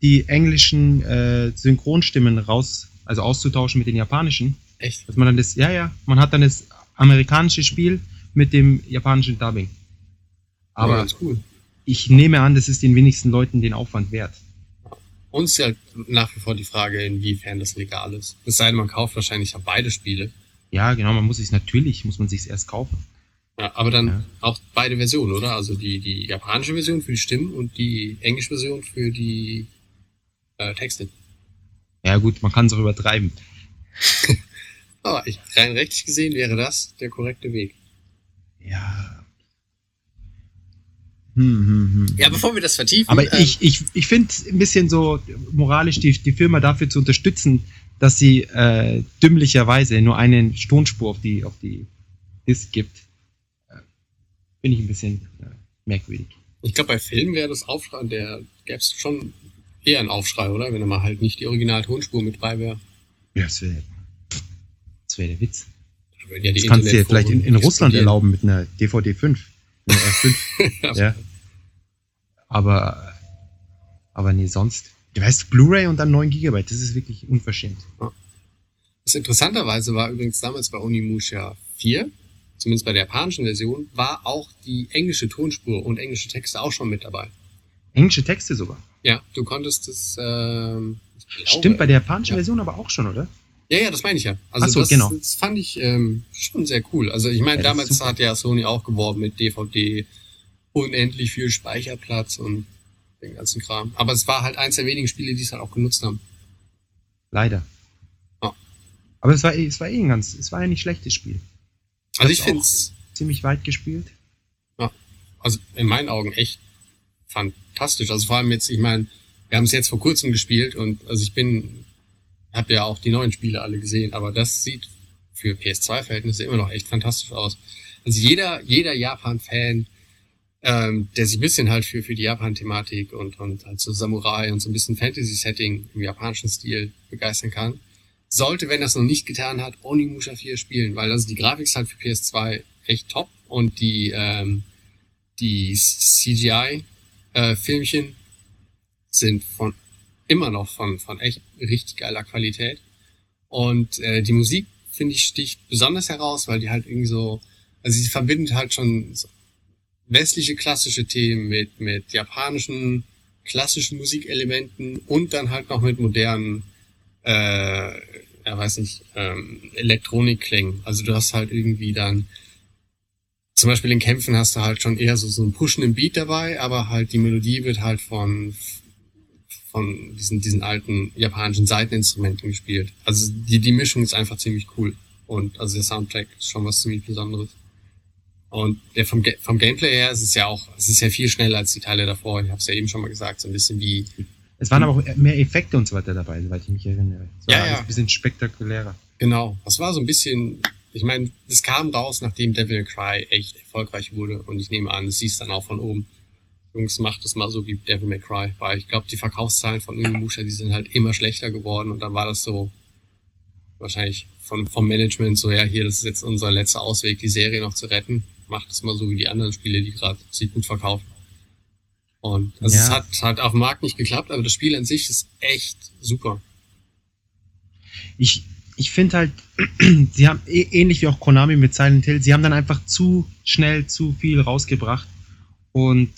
Speaker 3: die englischen äh, Synchronstimmen raus, also auszutauschen mit den japanischen.
Speaker 2: Echt?
Speaker 3: Dass man dann das, ja, ja, man hat dann das amerikanische Spiel mit dem japanischen Dubbing.
Speaker 2: Aber ganz cool.
Speaker 3: ich nehme an, das ist den wenigsten Leuten den Aufwand wert.
Speaker 2: Uns ist ja nach wie vor die Frage, inwiefern das legal ist. Es sei denn, man kauft wahrscheinlich ja beide Spiele.
Speaker 3: Ja, genau, man muss sich natürlich, muss man sich erst kaufen.
Speaker 2: Ja, aber dann
Speaker 3: Ja.
Speaker 2: auch beide Versionen, oder? Also die, die japanische Version für die Stimmen und die englische Version für die äh, Texte.
Speaker 3: Ja gut, man kann es auch übertreiben.
Speaker 2: Aber ich, rein rechtlich gesehen wäre das der korrekte Weg.
Speaker 3: Ja. Hm, hm, hm.
Speaker 2: Ja, bevor wir das vertiefen.
Speaker 3: Aber
Speaker 2: ähm,
Speaker 3: ich, ich, ich finde ein bisschen so moralisch die, die Firma dafür zu unterstützen, dass sie äh, dümmlicherweise nur eine Tonspur auf die, auf die Disk gibt, äh, finde ich ein bisschen äh, merkwürdig.
Speaker 2: Ich glaube, bei Filmen wäre das Aufschrei, der gäbe es schon eher einen Aufschrei, oder? Wenn er mal halt nicht die Original-Tonspur mit bei wäre.
Speaker 3: Ja, das wäre das wär der Witz.
Speaker 2: Ja
Speaker 3: Das kannst du dir vielleicht in, in Russland erlauben mit einer DVD 5. Mit einer R5. ja. Aber, aber nee, sonst. Du weißt, Blu-ray und dann 9 GB, das ist wirklich unverschämt.
Speaker 2: Das interessanterweise war übrigens damals bei Onimusha 4, zumindest bei der japanischen Version, war auch die englische Tonspur und englische Texte auch schon mit dabei.
Speaker 3: Englische Texte sogar.
Speaker 2: Ja, du konntest es. Ähm, ich
Speaker 3: Stimmt bei der japanischen
Speaker 2: ja.
Speaker 3: Version aber auch schon, oder?
Speaker 2: Ja, ja, das meine ich ja. Also
Speaker 3: Ach so,
Speaker 2: das,
Speaker 3: genau.
Speaker 2: das fand ich ähm, schon sehr cool. Also ich meine,
Speaker 3: Ja,
Speaker 2: damals hat ja Sony auch geworben mit DVD, unendlich viel Speicherplatz und den ganzen Kram. Aber es war halt eins der wenigen Spiele, die es halt auch genutzt haben.
Speaker 3: Leider.
Speaker 2: Ja.
Speaker 3: Aber es war, eh- es war eh ein ganz, es war ein nicht schlechtes Spiel.
Speaker 2: Also ich
Speaker 3: hab's
Speaker 2: finde
Speaker 3: auch
Speaker 2: es
Speaker 3: Ziemlich weit gespielt.
Speaker 2: also in meinen Augen echt fantastisch. Also vor allem jetzt, ich meine, wir haben es jetzt vor kurzem gespielt und also ich bin, habe ja auch die neuen Spiele alle gesehen, aber das sieht für PS2-Verhältnisse immer noch echt fantastisch aus. Also jeder, jeder Japan-Fan, ähm, der sich ein bisschen halt für, für die Japan-Thematik und, und halt so Samurai und so ein bisschen Fantasy-Setting im japanischen Stil begeistern kann, sollte, wenn das noch nicht getan hat, Onimusha 4 spielen, weil also die Grafik ist halt für PS2 echt top und die, ähm, die CGI-Filmchen sind von immer noch von, von echt richtig geiler Qualität. Und äh, die Musik, finde ich, sticht besonders heraus, weil die halt irgendwie so, also sie verbindet halt schon so westliche klassische Themen mit, mit japanischen klassischen Musikelementen und dann halt noch mit modernen, äh, ja weiß nicht, ähm, Elektronikklängen. Also du hast halt irgendwie dann zum Beispiel in Kämpfen hast du halt schon eher so, so einen pushenden Beat dabei, aber halt die Melodie wird halt von, von diesen, diesen alten japanischen Seiteninstrumenten gespielt. Also die, die Mischung ist einfach ziemlich cool. Und also der Soundtrack ist schon was ziemlich Besonderes. Und der vom, vom Gameplay her ist es ja auch, es ist ja viel schneller als die Teile davor. Ich habe es ja eben schon mal gesagt, so ein bisschen wie,
Speaker 3: Es waren aber auch mehr Effekte und so weiter dabei, soweit ich mich erinnere. Es war
Speaker 2: Ja, ja.
Speaker 3: ein bisschen spektakulärer.
Speaker 2: genau, das war so ein bisschen ich meine, das kam raus, nachdem Devil May Cry echt erfolgreich wurde. Und ich nehme an, es siehst dann auch von oben. Jungs, macht es mal so wie Devil May Cry. Weil ich glaube, die Verkaufszahlen von Onimusha, die sind halt immer schlechter geworden. Und dann war das so wahrscheinlich von, vom Management so, ja, hier, das ist jetzt unser letzter Ausweg, die Serie noch zu retten. Macht es mal so wie die anderen Spiele, die gerade sich gut verkaufen. Und also
Speaker 3: Ja.
Speaker 2: es hat, hat auf dem Markt nicht geklappt, aber das Spiel an sich ist echt super.
Speaker 3: ich, ich finde halt, sie haben ähnlich wie auch Konami mit Silent Hill, sie haben dann einfach zu schnell zu viel rausgebracht und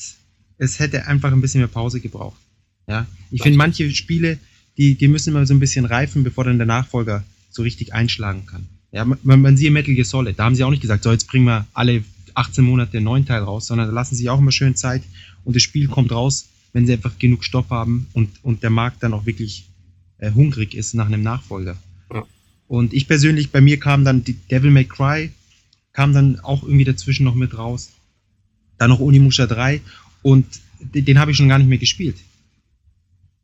Speaker 3: es hätte einfach ein bisschen mehr Pause gebraucht. Ja, ich finde manche Spiele, die, die müssen immer so ein bisschen reifen, bevor dann der Nachfolger so richtig einschlagen kann. Ja, man, man sieht Metal Gear Solid, da haben sie auch nicht gesagt, so jetzt bringen wir alle 18 Monate einen neuen Teil raus, sondern da lassen sie auch immer schön Zeit und das Spiel kommt raus, wenn sie einfach genug Stoff haben und, und der Markt dann auch wirklich äh, hungrig ist nach einem Nachfolger. Und ich persönlich, bei mir kam dann die Devil May Cry, kam dann auch irgendwie dazwischen noch mit raus. Dann noch Onimusha 3 und den, den habe ich schon gar nicht mehr gespielt.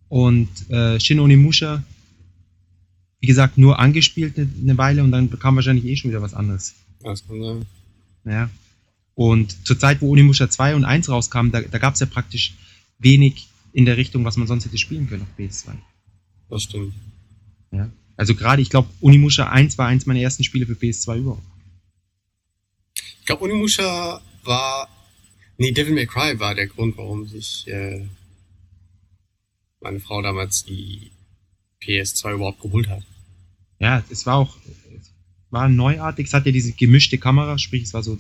Speaker 3: Und äh, Shin Onimusha, wie gesagt, nur angespielt eine, eine Weile und dann kam wahrscheinlich eh schon wieder was anderes.
Speaker 2: Das kann sein.
Speaker 3: Ja. Und zur Zeit, wo Onimusha 2 und 1 rauskamen, da, da gab es ja praktisch wenig in der Richtung, was man sonst hätte spielen können auf PS2.
Speaker 2: Das stimmt.
Speaker 3: Ja. Also gerade, ich glaube, Unimusha 1 war eins meiner ersten Spiele für PS2 überhaupt.
Speaker 2: Ich glaube, Onimusha war. Nee, Devil May Cry war der Grund, warum sich äh, meine Frau damals die PS2 überhaupt geholt hat.
Speaker 3: Ja, es war auch, es war neuartig, es hat ja diese gemischte Kamera, sprich, es war so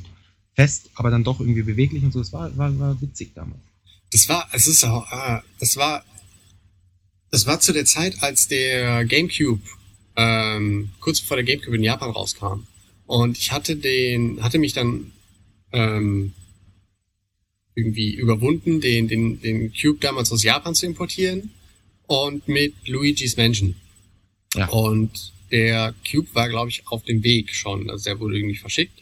Speaker 3: fest, aber dann doch irgendwie beweglich und so. Es war, war, war witzig damals.
Speaker 2: Das war, es ist auch, ah, das war, das war zu der Zeit, als der GameCube, ähm, kurz bevor der GameCube in Japan rauskam. Und ich hatte den, hatte mich dann ähm, irgendwie überwunden, den, den, den Cube damals aus Japan zu importieren und mit Luigi's Mansion.
Speaker 3: Ja.
Speaker 2: Und der Cube war, glaube ich, auf dem Weg schon. Also der wurde irgendwie verschickt.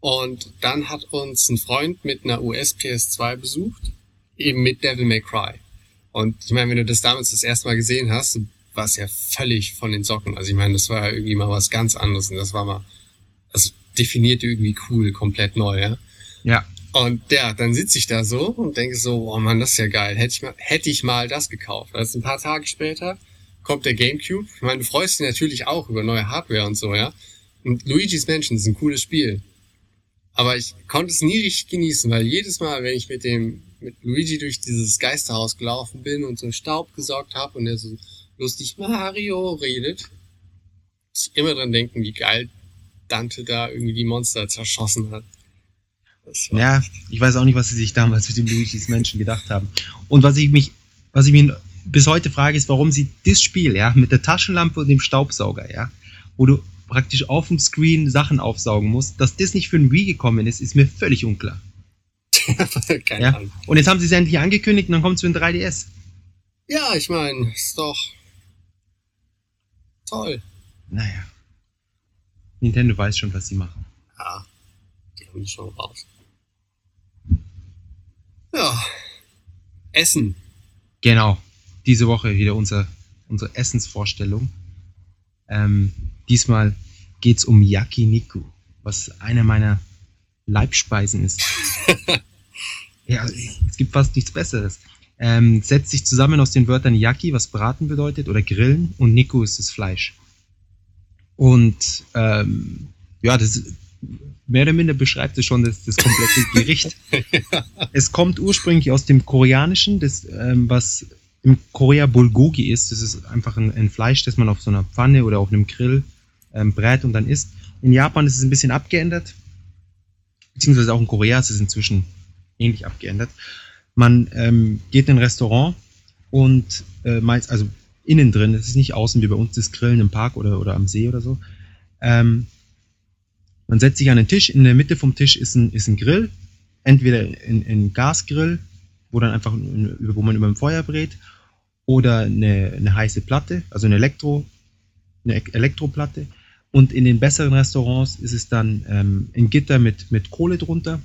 Speaker 2: Und dann hat uns ein Freund mit einer US PS2 besucht, eben mit Devil May Cry. Und ich meine, wenn du das damals das erste Mal gesehen hast, war es ja völlig von den Socken. Also ich meine, das war ja irgendwie mal was ganz anderes und das war mal, das definierte irgendwie cool, komplett neu, ja.
Speaker 3: Ja,
Speaker 2: Und ja, dann sitze ich da so und denke so, oh Mann, das ist ja geil. Hätte ich mal, hätte ich mal das gekauft. Also ein paar Tage später kommt der Gamecube. Ich meine, du freust dich natürlich auch über neue Hardware und so, ja. Und Luigi's Mansion ist ein cooles Spiel. Aber ich konnte es nie richtig genießen, weil jedes Mal, wenn ich mit dem, mit Luigi durch dieses Geisterhaus gelaufen bin und so Staub gesaugt habe und er so lustig Mario redet, muss ich immer dran denken, wie geil Dante da irgendwie die Monster zerschossen hat.
Speaker 3: Ja, ich weiß auch nicht, was sie sich damals mit dem Luigi's Menschen gedacht haben. Und was ich mich, was ich mir bis heute frage, ist, warum sie das Spiel, ja, mit der Taschenlampe und dem Staubsauger, ja, wo du praktisch auf dem Screen Sachen aufsaugen musst, dass das nicht für ein Wii gekommen ist, ist mir völlig unklar.
Speaker 2: Keine
Speaker 3: Ja.
Speaker 2: Ahnung.
Speaker 3: Und jetzt haben sie es endlich angekündigt und dann kommt es für ein 3DS.
Speaker 2: Ja, ich meine, ist doch toll.
Speaker 3: Naja. Nintendo weiß schon, was sie machen.
Speaker 2: Ja, die haben es schon raus. Ja. Essen.
Speaker 3: Genau. Diese Woche wieder unser, unsere Essensvorstellung. Ähm, diesmal geht's um Yakiniku, was einer meiner Leibspeisen ist. ja, es gibt fast nichts Besseres. Ähm, setzt sich zusammen aus den Wörtern Yaki, was braten bedeutet, oder grillen, und Niku ist das Fleisch. Und ähm, ja, das mehr oder minder beschreibt es schon das, das komplette Gericht. Es kommt ursprünglich aus dem Koreanischen, das, ähm, was im Korea Bulgogi ist. Das ist einfach ein, ein Fleisch, das man auf so einer Pfanne oder auf einem Grill ähm, brät und dann isst. In Japan ist es ein bisschen abgeändert, beziehungsweise auch in Korea ist es inzwischen ähnlich abgeändert. Man ähm, geht in ein Restaurant und äh, meist, also innen drin, es ist nicht außen wie bei uns das Grillen im Park oder, oder am See oder so. Ähm, man setzt sich an den Tisch, in der Mitte vom Tisch ist ein, ist ein Grill, entweder ein, Gasgrill, wo dann einfach, wo man über dem Feuer brät, oder eine, eine heiße Platte, also eine Elektro, eine E- Elektroplatte. Und in den besseren Restaurants ist es dann ähm, ein Gitter mit, mit Kohle drunter.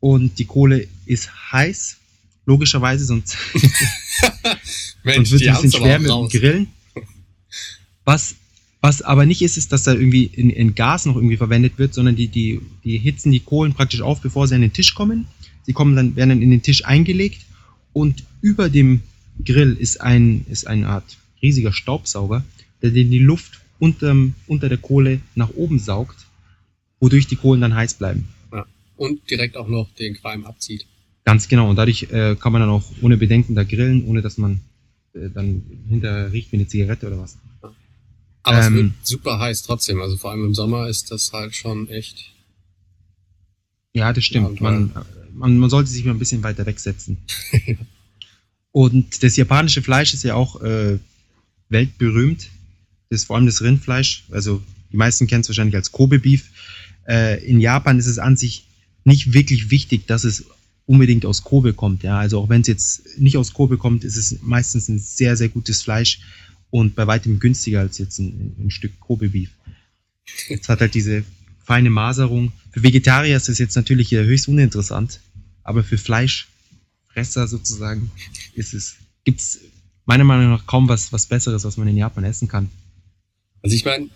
Speaker 3: Und die Kohle ist heiß, logischerweise, sonst,
Speaker 2: Mensch,
Speaker 3: sonst wird es ein bisschen schwer mit dem. Grillen. Was Was aber nicht ist, ist, dass da irgendwie in, in Gas noch irgendwie verwendet wird, sondern die, die, die hitzen die Kohlen praktisch auf, bevor sie an den Tisch kommen. Sie kommen dann, werden dann in den Tisch eingelegt und über dem Grill ist ein, ist eine Art riesiger Staubsauger, der den die Luft unterm, unter der Kohle nach oben saugt, wodurch die Kohlen dann heiß bleiben.
Speaker 2: Und direkt auch noch den Qualm abzieht.
Speaker 3: Ganz genau. Und dadurch äh, kann man dann auch ohne Bedenken da grillen, ohne dass man äh, dann hinterher riecht wie eine Zigarette oder was.
Speaker 2: Aber es
Speaker 3: Ähm.
Speaker 2: wird super heiß trotzdem. Also vor allem im Sommer ist das halt schon echt.
Speaker 3: Ja, das stimmt. Man, man, man sollte sich mal ein bisschen weiter wegsetzen. Und das japanische Fleisch ist ja auch äh, weltberühmt. Das ist vor allem das Rindfleisch. Also die meisten kennen es wahrscheinlich als Kobe Beef. Äh, in Japan ist es an sich nicht wirklich wichtig, dass es unbedingt aus Kobe kommt. Ja, also auch wenn es jetzt nicht aus Kobe kommt, ist es meistens ein sehr, sehr gutes Fleisch und bei weitem günstiger als jetzt ein, ein Stück Kobe Beef. Es hat halt diese feine Maserung. Für Vegetarier ist das jetzt natürlich höchst uninteressant, aber für Fleischfresser sozusagen ist es, gibt's meiner Meinung nach kaum was, was Besseres, was man in Japan essen kann.
Speaker 2: Also ich meine,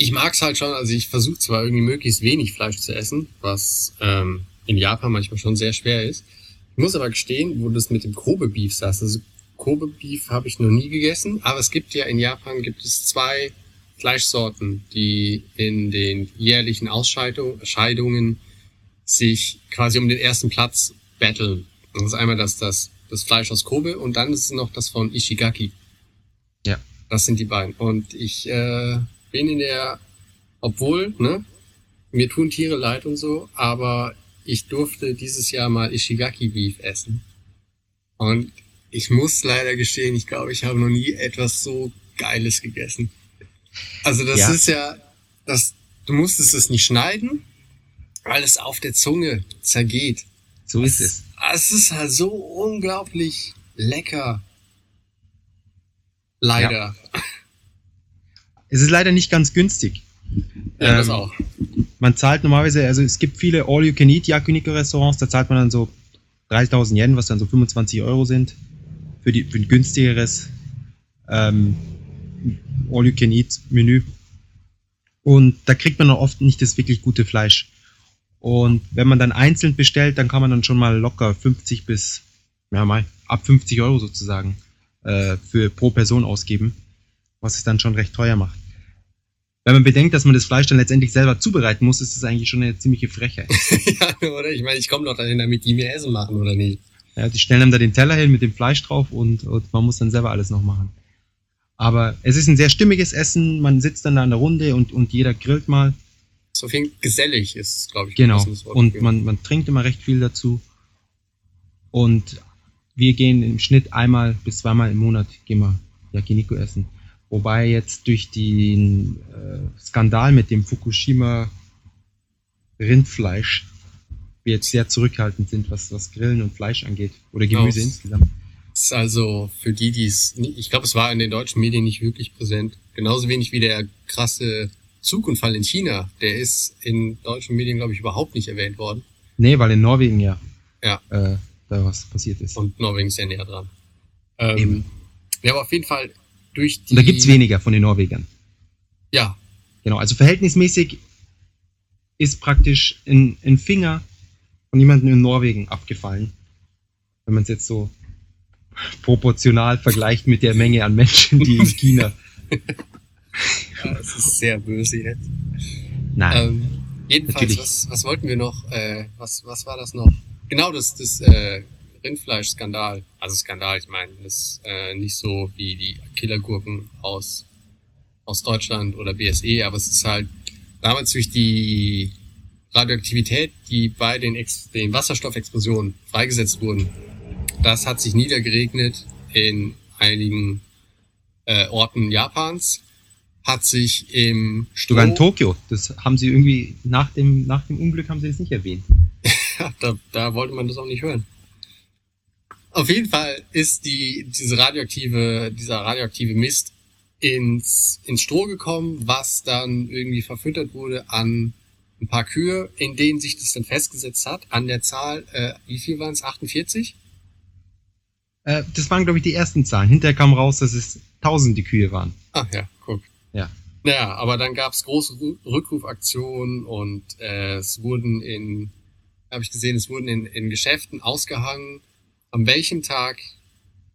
Speaker 2: ich mag's halt schon, also ich versuche zwar irgendwie möglichst wenig Fleisch zu essen, was ähm, in Japan manchmal schon sehr schwer ist. Ich muss aber gestehen, wo du das mit dem Kobe Beef sagst, also Kobe Beef habe ich noch nie gegessen, aber es gibt ja in Japan gibt es zwei Fleischsorten, die in den jährlichen Ausscheidungen sich quasi um den ersten Platz battlen. Das ist einmal das, das, das Fleisch aus Kobe und dann ist es noch das von Ishigaki.
Speaker 3: Ja.
Speaker 2: Das sind die beiden. Und ich äh, bin in der, obwohl, ne, mir tun Tiere leid und so, aber ich durfte dieses Jahr mal Ishigaki Beef essen. Und ich muss leider gestehen, ich glaube, ich habe noch nie etwas so Geiles gegessen. Also das
Speaker 3: Ja.
Speaker 2: ist ja, das, du musstest es nicht schneiden, weil es auf der Zunge zergeht.
Speaker 3: So ist es.
Speaker 2: Es ist halt so unglaublich lecker. Leider.
Speaker 3: Es ist leider nicht ganz günstig.
Speaker 2: Ja, das
Speaker 3: Ähm,
Speaker 2: auch.
Speaker 3: Man zahlt normalerweise, also es gibt viele All-You-Can-Eat Yakiniku-Restaurants, da zahlt man dann so 3000 Yen, was dann so 25 Euro sind, für, die, für ein günstigeres ähm, All-You-Can-Eat-Menü. Und da kriegt man auch oft nicht das wirklich gute Fleisch. Und wenn man dann einzeln bestellt, dann kann man dann schon mal locker 50 bis, ja mal, ab 50 Euro sozusagen äh, für pro Person ausgeben, was es dann schon recht teuer macht. Wenn man bedenkt, dass man das Fleisch dann letztendlich selber zubereiten muss, ist das eigentlich schon eine ziemliche Frechheit.
Speaker 2: ja, oder? Ich meine, ich komme doch dahin, damit die mir Essen machen, oder nicht?
Speaker 3: Ja, die stellen einem da den Teller hin mit dem Fleisch drauf und, und man muss dann selber alles noch machen. Aber es ist ein sehr stimmiges Essen, man sitzt dann da in der Runde und, und jeder grillt mal.
Speaker 2: So viel gesellig ist, glaube ich.
Speaker 3: Genau. Und man, man trinkt immer recht viel dazu. Und wir gehen im Schnitt einmal bis zweimal im Monat gehen wir Yakiniku essen. Wobei jetzt durch den äh, Skandal mit dem Fukushima Rindfleisch wir jetzt sehr zurückhaltend sind, was, was Grillen und Fleisch angeht. Oder Gemüse
Speaker 2: Aus.
Speaker 3: insgesamt.
Speaker 2: Ist also für die, die es, ich glaube, es war in den deutschen Medien nicht wirklich präsent. Genauso wenig wie der krasse Zugunfall in China. Der ist in deutschen Medien, glaube ich, überhaupt nicht erwähnt worden.
Speaker 3: Nee, weil in Norwegen ja,
Speaker 2: Ja.
Speaker 3: Äh, da was passiert ist.
Speaker 2: Und Norwegen ist ja näher dran. Ähm,
Speaker 3: Eben.
Speaker 2: ja, aber auf jeden Fall durch die.
Speaker 3: Und da gibt's weniger von den Norwegern.
Speaker 2: Ja,
Speaker 3: Genau, also verhältnismäßig ist praktisch ein, ein Finger von jemandem in Norwegen abgefallen. Wenn man es jetzt so proportional vergleicht mit der Menge an Menschen, die in China.
Speaker 2: ja, das ist sehr böse jetzt.
Speaker 3: Nein.
Speaker 2: Ähm, jedenfalls, was, was wollten wir noch? Äh, was, was war das noch? Genau, das, das äh, Rindfleisch-Skandal. Also Skandal, ich meine, das ist äh, nicht so wie die Killergurken aus, aus Deutschland oder BSE, aber es ist halt damals durch die Radioaktivität, die bei den, Ex den Wasserstoffexplosionen freigesetzt wurden, das hat sich niedergeregnet in einigen äh, Orten Japans, hat sich im
Speaker 3: Sogar in
Speaker 2: Stroh-
Speaker 3: Tokio. Das haben sie irgendwie nach dem, nach dem Unglück haben sie das nicht erwähnt.
Speaker 2: Da, da wollte man das auch nicht hören. Auf jeden Fall ist die, diese radioaktive, dieser radioaktive Mist ins, ins Stroh gekommen, was dann irgendwie verfüttert wurde an ein paar Kühe, in denen sich das dann festgesetzt hat, an der Zahl, äh, wie viel waren es? 48?
Speaker 3: Äh, das waren, glaube ich, die ersten Zahlen. Hinterher kam raus, dass es tausende Kühe waren.
Speaker 2: Ah ja, guck.
Speaker 3: Ja.
Speaker 2: Naja, aber dann gab es große Rü- Rückrufaktionen und äh, es wurden in, habe ich gesehen, es wurden in, in Geschäften ausgehangen, an welchem Tag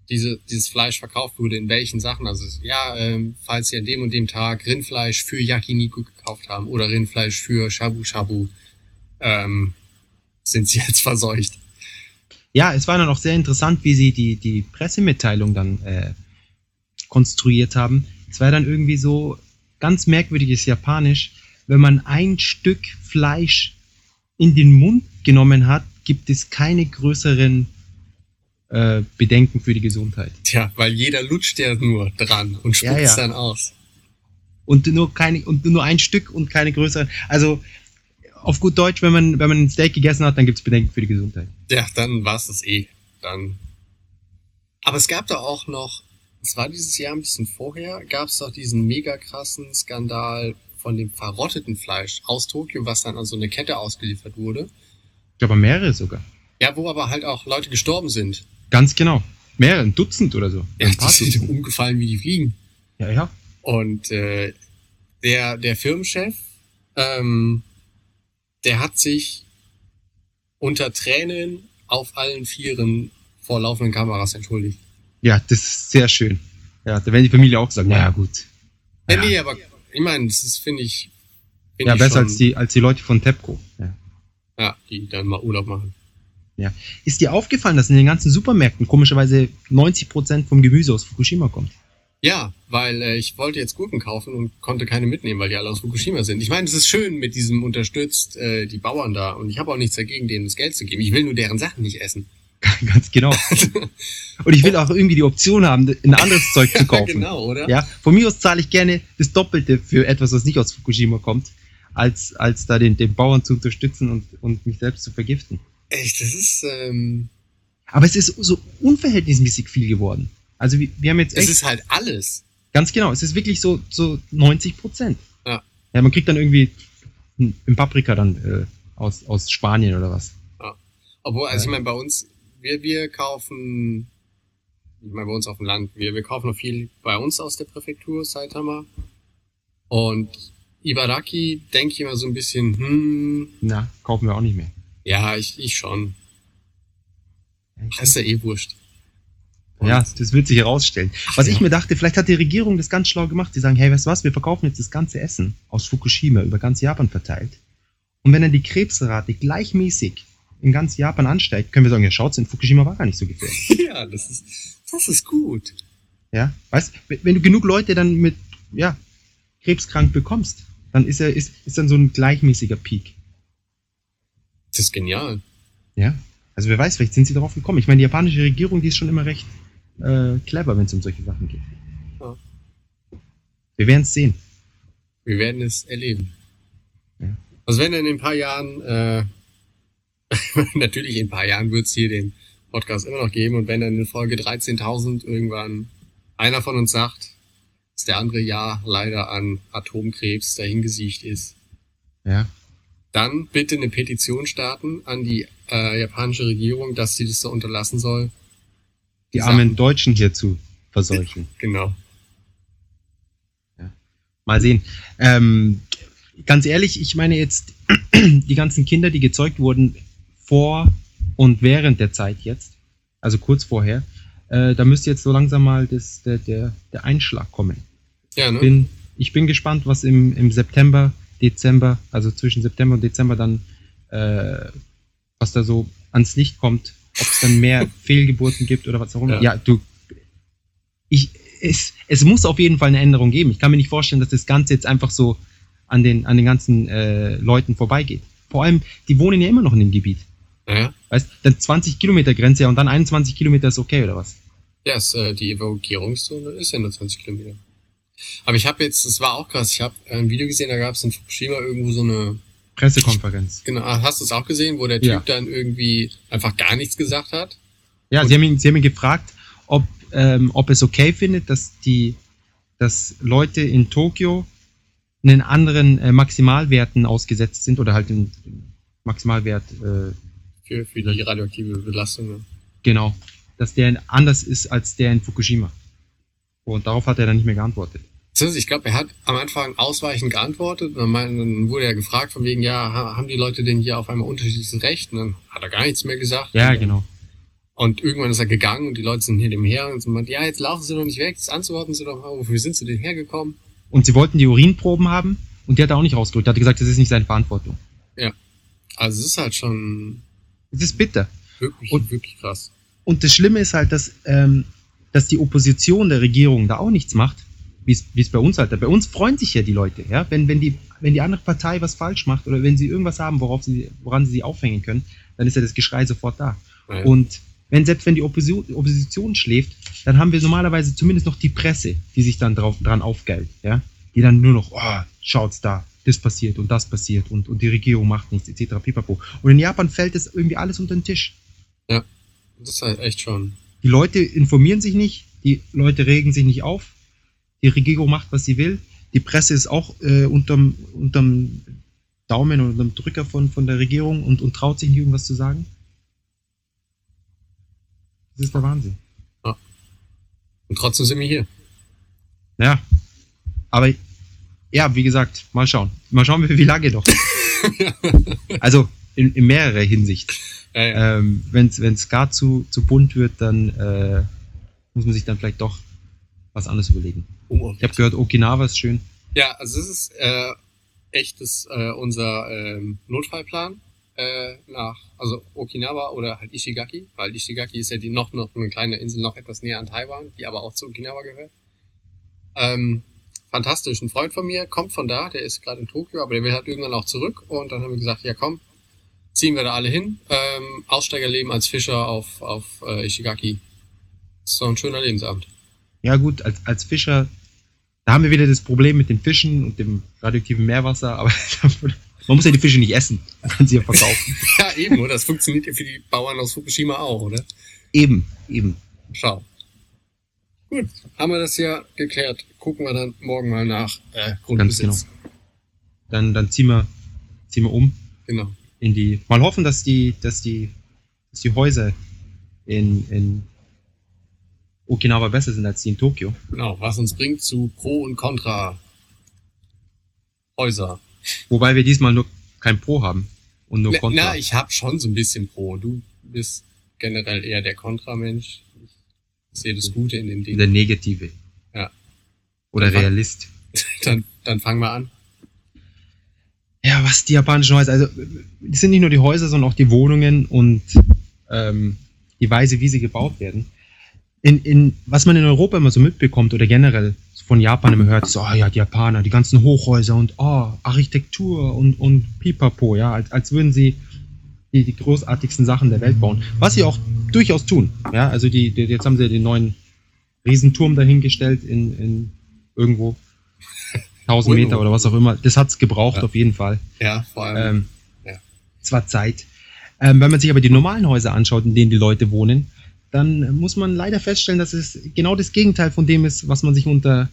Speaker 2: diese, dieses Fleisch verkauft wurde, in welchen Sachen. Also ja, ähm, falls Sie an dem und dem Tag Rindfleisch für Yakiniku gekauft haben oder Rindfleisch für Shabu Shabu, ähm, sind Sie jetzt verseucht.
Speaker 3: Ja, es war dann auch sehr interessant, wie sie die, die Pressemitteilung dann äh, konstruiert haben. Es war dann irgendwie so ganz merkwürdiges Japanisch. Wenn man ein Stück Fleisch in den Mund genommen hat, gibt es keine größeren äh, Bedenken für die Gesundheit.
Speaker 2: Tja, weil jeder lutscht ja nur dran und
Speaker 3: Ja,
Speaker 2: spuckt's
Speaker 3: ja.
Speaker 2: dann aus.
Speaker 3: Und nur keine und nur ein Stück und keine größeren. Also auf gut Deutsch, wenn man wenn man ein Steak gegessen hat, dann gibt es Bedenken für die Gesundheit.
Speaker 2: Ja, dann war's das eh. Dann. Aber es gab da auch noch, es war dieses Jahr ein bisschen vorher, gab es doch diesen mega krassen Skandal von dem verrotteten Fleisch aus Tokio, was dann an so eine Kette ausgeliefert wurde.
Speaker 3: Ich glaube mehrere sogar.
Speaker 2: Ja, wo aber halt auch Leute gestorben sind.
Speaker 3: Ganz genau. Mehrere, ein Dutzend oder so.
Speaker 2: Ja, die sind
Speaker 3: Dutzend.
Speaker 2: umgefallen wie die Fliegen.
Speaker 3: Ja, ja.
Speaker 2: Und äh, der, der Firmenchef, ähm, der hat sich unter Tränen auf allen Vieren vor laufenden Kameras entschuldigt.
Speaker 3: Ja, das ist sehr schön. Ja, da werden die Familie auch sagen, naja, gut.
Speaker 2: Ja, nee, aber ich meine, das ist, finde ich, find
Speaker 3: ja
Speaker 2: ich
Speaker 3: besser als die, als die Leute von TEPCO. Ja.
Speaker 2: Ja, die dann mal Urlaub machen.
Speaker 3: Ist dir aufgefallen, dass in den ganzen Supermärkten komischerweise 90% vom Gemüse aus Fukushima kommt?
Speaker 2: Ja, weil äh, ich wollte jetzt Gurken kaufen und konnte keine mitnehmen, weil die alle aus Fukushima sind. Ich meine, es ist schön mit diesem unterstützt äh, die Bauern da und ich habe auch nichts dagegen, denen das Geld zu geben. Ich will nur deren Sachen nicht essen.
Speaker 3: Ganz genau. Und ich will auch irgendwie die Option haben, ein anderes Zeug zu kaufen.
Speaker 2: genau, oder?
Speaker 3: Ja, von mir aus zahle ich gerne das Doppelte für etwas, was nicht aus Fukushima kommt, als, als da den, den Bauern zu unterstützen und, und mich selbst zu vergiften.
Speaker 2: Echt, das ist, ähm,
Speaker 3: Aber es ist so unverhältnismäßig viel geworden. Also wir, wir haben jetzt
Speaker 2: es ist halt alles.
Speaker 3: ganz genau, es ist wirklich so, so 90 Prozent.
Speaker 2: Ja.
Speaker 3: Ja, man kriegt dann irgendwie ein Paprika dann äh, aus, aus Spanien oder was.
Speaker 2: Obwohl, also
Speaker 3: Ja.
Speaker 2: ich meine, bei uns, wir, wir kaufen, ich meine, bei uns auf dem Land, wir, wir kaufen noch viel bei uns aus der Präfektur, Saitama. Und Ibaraki denke ich immer so ein bisschen, hm,
Speaker 3: Na, kaufen wir auch nicht mehr.
Speaker 2: Ja, ich, ich schon. Das ist ja eh wurscht. Und-
Speaker 3: Ja, das wird sich herausstellen. Was ich mir dachte, vielleicht hat die Regierung das ganz schlau gemacht. Die sagen, hey, weißt du was, wir verkaufen jetzt das ganze Essen aus Fukushima über ganz Japan verteilt. Und wenn dann die Krebsrate gleichmäßig in ganz Japan ansteigt, können wir sagen, ja, schaut's, in Fukushima war gar nicht so gefährlich.
Speaker 2: Ja, das ist, das ist gut.
Speaker 3: Ja, weißt, wenn wenn du genug Leute dann mit, ja, krebskrank bekommst, dann ist er, ist, ist dann so ein gleichmäßiger Peak.
Speaker 2: Das ist genial.
Speaker 3: Ja, also wer weiß, vielleicht sind sie darauf gekommen. Ich meine, die japanische Regierung, die ist schon immer recht äh, clever, wenn es um solche Sachen geht.
Speaker 2: Ja.
Speaker 3: Wir werden es sehen.
Speaker 2: Wir werden es erleben.
Speaker 3: Ja.
Speaker 2: Also wenn in ein paar Jahren, äh, natürlich in ein paar Jahren wird es hier den Podcast immer noch geben und wenn dann in Folge 13.000 irgendwann einer von uns sagt, dass der andere Jahr leider an Atomkrebs dahingesiegt ist,
Speaker 3: Ja.
Speaker 2: Dann bitte eine Petition starten an die äh, japanische Regierung, dass sie das so unterlassen soll.
Speaker 3: Die
Speaker 2: Sachen-
Speaker 3: armen Deutschen hier zu verseuchen.
Speaker 2: Genau.
Speaker 3: Mal sehen. Ähm, ganz ehrlich, ich meine jetzt die ganzen Kinder, die gezeugt wurden vor und während der Zeit jetzt, also kurz vorher, äh, da müsste jetzt so langsam mal das, der, der, der Einschlag kommen.
Speaker 2: Ja, ne?
Speaker 3: Bin, ich bin gespannt, was im, im September, Dezember, also zwischen September und Dezember dann, äh, was da so ans Licht kommt, ob es dann mehr Fehlgeburten gibt oder was auch immer.
Speaker 2: Ja.
Speaker 3: Ja, du, ich, es, es muss auf jeden Fall eine Änderung geben. Ich kann mir nicht vorstellen, dass das Ganze jetzt einfach so an den, an den ganzen äh, Leuten vorbeigeht. Vor allem, die wohnen ja immer noch in dem Gebiet.
Speaker 2: Ja,
Speaker 3: Weißt dann 20 Kilometer Grenze ja, und dann 21 Kilometer ist okay, oder was?
Speaker 2: ja ist, äh, die Evakuierungszone ist ja nur 20 Kilometer. Aber ich habe jetzt, das war auch krass, ich habe ein Video gesehen, da gab es in Fukushima irgendwo so eine,
Speaker 3: Pressekonferenz.
Speaker 2: genau, ah, hast du es auch gesehen, wo der Typ
Speaker 3: Ja.
Speaker 2: dann irgendwie einfach gar nichts gesagt hat?
Speaker 3: Ja, sie haben ihn, sie haben ihn gefragt, ob, ähm, ob es okay findet, dass die, dass Leute in Tokio einen anderen äh, Maximalwerten ausgesetzt sind oder halt den Maximalwert, äh,
Speaker 2: Für, für die radioaktive Belastung. ne?
Speaker 3: genau, dass der anders ist als der in Fukushima. Und darauf hat er dann nicht mehr geantwortet.
Speaker 2: Ich glaube, er hat am Anfang ausweichend geantwortet. Und dann wurde er gefragt von wegen, ja, ha- haben die Leute denn hier auf einmal unterschiedliches Recht? Und dann hat er gar nichts mehr gesagt.
Speaker 3: Ja,
Speaker 2: und,
Speaker 3: genau.
Speaker 2: Und irgendwann ist er gegangen und die Leute sind hinter ihm her und so meint, ja, jetzt laufen sie doch nicht weg, jetzt antworten sie doch mal, wofür sind sie denn hergekommen?
Speaker 3: Und sie wollten die Urinproben haben und die hat er auch nicht rausgerückt. Er hat gesagt, das ist nicht seine Verantwortung.
Speaker 2: Also es ist halt schon
Speaker 3: Es ist bitter.
Speaker 2: wirklich,
Speaker 3: Und-
Speaker 2: wirklich krass.
Speaker 3: Und das Schlimme ist halt, dass, ähm, dass die Opposition der Regierung da auch nichts macht, wie es bei uns halt. Bei uns freuen sich ja die Leute, ja. Wenn, wenn, die, wenn die andere Partei was falsch macht oder wenn sie irgendwas haben, worauf sie, woran sie sich aufhängen können, dann ist ja das Geschrei sofort da.
Speaker 2: Ja.
Speaker 3: Und wenn selbst wenn die Opposition, Opposition schläft, dann haben wir normalerweise zumindest noch die Presse, die sich dann drauf, dran aufgeilt, ja. Die dann nur noch, oh, schaut's da, das passiert und das passiert und, und die Regierung macht nichts, etc. pipapo. Und in Japan fällt das irgendwie alles unter den Tisch.
Speaker 2: Das ist halt echt schon.
Speaker 3: Die Leute informieren sich nicht, die Leute regen sich nicht auf, die Regierung macht, was sie will, die Presse ist auch äh, unterm, unterm Daumen und unterm Drücker von, von der Regierung und, und traut sich nicht irgendwas zu sagen. Das ist der Wahnsinn.
Speaker 2: Und trotzdem sind wir hier.
Speaker 3: Ja, aber ja, wie gesagt, mal schauen. Mal schauen, wie, wie lange noch. also in, in mehrerer Hinsicht.
Speaker 2: Ja, ja.
Speaker 3: Ähm, Wenn es gar zu, zu bunt wird, dann äh, muss man sich dann vielleicht doch was anderes überlegen.
Speaker 2: Um-
Speaker 3: Ich habe gehört, Okinawa ist schön.
Speaker 2: Ja, also es ist äh, echt das, äh, unser ähm, Notfallplan äh, nach, also Okinawa oder halt Ishigaki, weil Ishigaki ist ja die noch, noch eine kleine Insel noch etwas näher an Taiwan, die aber auch zu Okinawa gehört. Ähm, fantastisch. Ein Freund von mir kommt von da, der ist gerade in Tokio, aber der will halt irgendwann auch zurück und dann haben wir gesagt, ja komm, ziehen wir da alle hin. Ähm, Aussteigerleben als Fischer auf, auf äh, Ishigaki. ist doch ein schöner Lebensabend.
Speaker 3: Ja gut, als, als Fischer, da haben wir wieder das Problem mit den Fischen und dem radioaktiven Meerwasser, aber man muss ja die Fische nicht essen, man kann sie ja verkaufen.
Speaker 2: Ja, eben, oder? Das funktioniert ja für die Bauern aus Fukushima auch, oder?
Speaker 3: eben, eben.
Speaker 2: Schau. Gut, haben wir das ja geklärt. Gucken wir dann morgen mal nach äh, Grundbesitz.
Speaker 3: Ganz Dann, dann ziehen wir, ziehen wir um
Speaker 2: genau.
Speaker 3: In die, mal hoffen, dass die, dass die, dass die Häuser in, in Okinawa besser sind als die in Tokio.
Speaker 2: Genau, was uns bringt zu Pro und Contra Häuser.
Speaker 3: Wobei wir diesmal nur kein Pro haben und nur
Speaker 2: Na,
Speaker 3: Contra.
Speaker 2: na, ich habe schon so ein bisschen Pro. Du bist generell eher der Contra-Mensch. Ich sehe das Gute in den
Speaker 3: der
Speaker 2: Dingen.
Speaker 3: Negative.
Speaker 2: Ja.
Speaker 3: Oder
Speaker 2: Einfach-
Speaker 3: Realist.
Speaker 2: Dann, dann fangen wir an.
Speaker 3: Ja, was die japanischen Häuser, also es sind nicht nur die Häuser, sondern auch die Wohnungen und ähm, die Weise, wie sie gebaut werden. In, in, was man in Europa immer so mitbekommt oder generell von Japan immer hört, so, ah ja, die Japaner, die ganzen Hochhäuser und oh, Architektur und, und Pipapo, ja, als, als würden sie die, die großartigsten Sachen der Welt bauen. Was sie auch durchaus tun. Ja, also die, die jetzt haben sie den neuen Riesenturm dahingestellt in, in irgendwo 1000 Meter oder was auch immer. Das hat's gebraucht
Speaker 2: Ja.
Speaker 3: auf jeden Fall.
Speaker 2: Ja, vor allem.
Speaker 3: Ähm,
Speaker 2: Ja.
Speaker 3: Es war Zeit. Ähm, wenn man sich aber die normalen Häuser anschaut, in denen die Leute wohnen, dann muss man leider feststellen, dass es genau das Gegenteil von dem ist, was man sich unter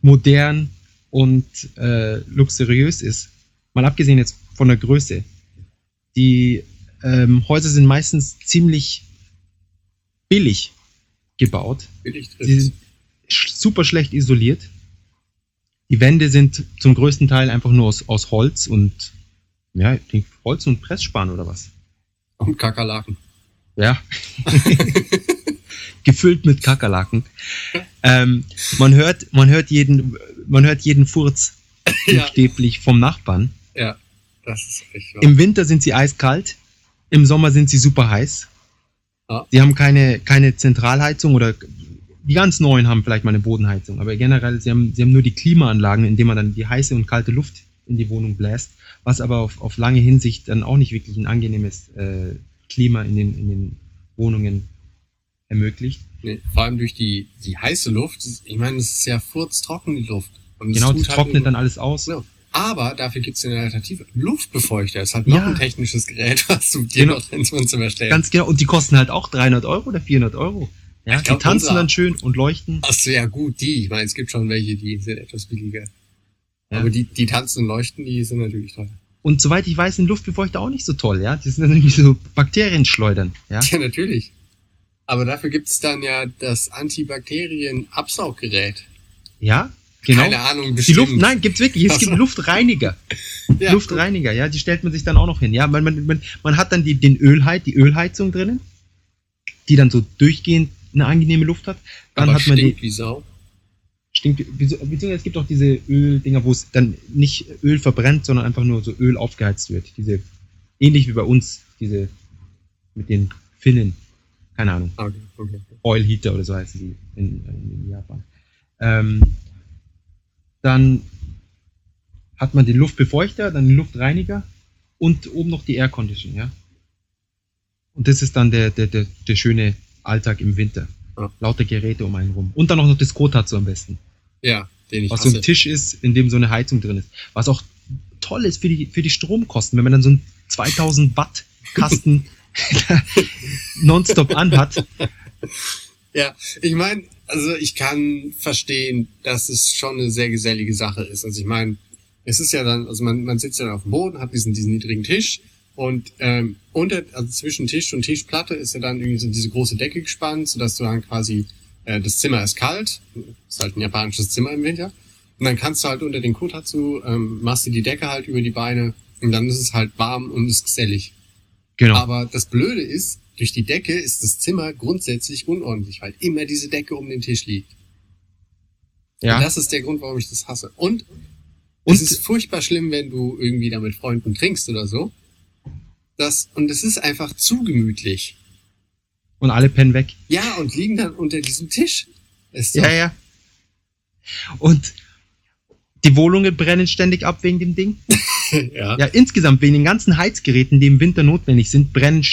Speaker 3: modern und äh, luxuriös ist. Mal abgesehen jetzt von der Größe. Die ähm, Häuser sind meistens ziemlich billig gebaut.
Speaker 2: billig
Speaker 3: Sie
Speaker 2: trifft's.
Speaker 3: sind super schlecht isoliert. Die Wände sind zum größten Teil einfach nur aus, aus Holz und ja, ich denke, Holz und Pressspan oder was.
Speaker 2: Und Kakerlaken.
Speaker 3: Ja. Gefüllt mit Kakerlaken. Ähm, man hört, man hört jeden, man hört jeden Furz
Speaker 2: Ja.
Speaker 3: buchstäblich vom Nachbarn.
Speaker 2: Ja, das ist echt wahr.
Speaker 3: Im Winter sind sie eiskalt, im Sommer sind sie super heiß.
Speaker 2: Ja.
Speaker 3: Sie haben keine, keine Zentralheizung oder die ganz neuen haben vielleicht mal eine Bodenheizung, aber generell, sie haben, sie haben nur die Klimaanlagen, indem man dann die heiße und kalte Luft in die Wohnung bläst, was aber auf, auf lange Hinsicht dann auch nicht wirklich ein angenehmes äh, Klima in den, in den Wohnungen ermöglicht.
Speaker 2: Nee, vor allem durch die, die heiße Luft. Ich meine, es ist ja furztrocken, die Luft. Und
Speaker 3: Genau, das
Speaker 2: halt
Speaker 3: trocknet
Speaker 2: nur-
Speaker 3: dann alles aus.
Speaker 2: Ja. Aber dafür gibt es eine Alternative. Luftbefeuchter ist halt noch
Speaker 3: Ja.
Speaker 2: ein technisches Gerät, was du dir
Speaker 3: Genau.
Speaker 2: noch ins Wohnzimmer stellst.
Speaker 3: Ganz genau, und die kosten halt auch 300 Euro oder 400 Euro. Ja,
Speaker 2: glaub,
Speaker 3: die tanzen dann schön und leuchten.
Speaker 2: Achso, ja gut, die. Ich meine, es gibt schon welche, die sind etwas billiger.
Speaker 3: Ja.
Speaker 2: Aber die, die tanzen und leuchten, die sind natürlich teuer.
Speaker 3: Und soweit ich weiß, sind Luftbefeuchter auch nicht so toll, ja. Die sind dann nämlich so Bakterienschleudern, ja.
Speaker 2: Ja, natürlich. Aber dafür gibt es dann ja das Antibakterien-Absauggerät.
Speaker 3: Ja? Genau.
Speaker 2: Keine Ahnung,
Speaker 3: Die
Speaker 2: bestimmt.
Speaker 3: Luft, nein, gibt's wirklich. Es gibt. Luftreiniger.
Speaker 2: Ja,
Speaker 3: Luftreiniger, ja, die stellt man sich dann auch noch hin. Ja, man, man, man, man hat dann die, den Ölheit, die Ölheizung drinnen, die dann so durchgehend eine angenehme Luft hat. Dann
Speaker 2: aber
Speaker 3: hat man
Speaker 2: stinkt
Speaker 3: die,
Speaker 2: wie Sau.
Speaker 3: stinkt, beziehungsweise es gibt auch diese Öldinger, wo es dann nicht Öl verbrennt, sondern einfach nur so Öl aufgeheizt wird. Diese, ähnlich wie bei uns, diese mit den Finnen. Keine Ahnung.
Speaker 2: Okay, okay.
Speaker 3: Oil Heater oder so heißen die in, in Japan. Ähm, dann hat man den Luftbefeuchter, dann den Luftreiniger und oben noch die Air Condition, ja. Und das ist dann der, der, der, der schöne Alltag im Winter.
Speaker 2: Ja.
Speaker 3: Lauter Geräte um einen rum. Und dann auch noch das Kotatsu am besten.
Speaker 2: Ja, den ich
Speaker 3: Was so
Speaker 2: hasse.
Speaker 3: ein Tisch ist, in dem so eine Heizung drin ist. Was auch toll ist für die, für die Stromkosten, wenn man dann so einen 2000 Watt Kasten nonstop anhat.
Speaker 2: Ja, ich meine, also ich kann verstehen, dass es schon eine sehr gesellige Sache ist. Also ich meine, es ist ja dann, also man, man sitzt dann auf dem Boden, hat diesen, diesen niedrigen Tisch und ähm, unter, also zwischen Tisch und Tischplatte ist ja dann irgendwie so diese große Decke gespannt, sodass du dann quasi, äh, das Zimmer ist kalt, ist halt ein japanisches Zimmer im Winter, und dann kannst du halt unter den Kotatsu, ähm, machst du die Decke halt über die Beine und dann ist es halt warm und ist gesellig.
Speaker 3: Genau.
Speaker 2: Aber das Blöde ist, durch die Decke ist das Zimmer grundsätzlich unordentlich, weil immer diese Decke um den Tisch liegt.
Speaker 3: ja.
Speaker 2: Und das ist der Grund, warum ich das hasse. Und,
Speaker 3: Und-
Speaker 2: es ist furchtbar schlimm, wenn du irgendwie da mit Freunden trinkst oder so. Das, und es ist einfach zu gemütlich.
Speaker 3: und alle pennen weg.
Speaker 2: Ja, und liegen dann unter diesem Tisch. Ist
Speaker 3: Ja, ja. Und die Wohnungen brennen ständig ab wegen dem Ding.
Speaker 2: ja.
Speaker 3: Ja, insgesamt wegen den ganzen Heizgeräten, die im Winter notwendig sind, brennen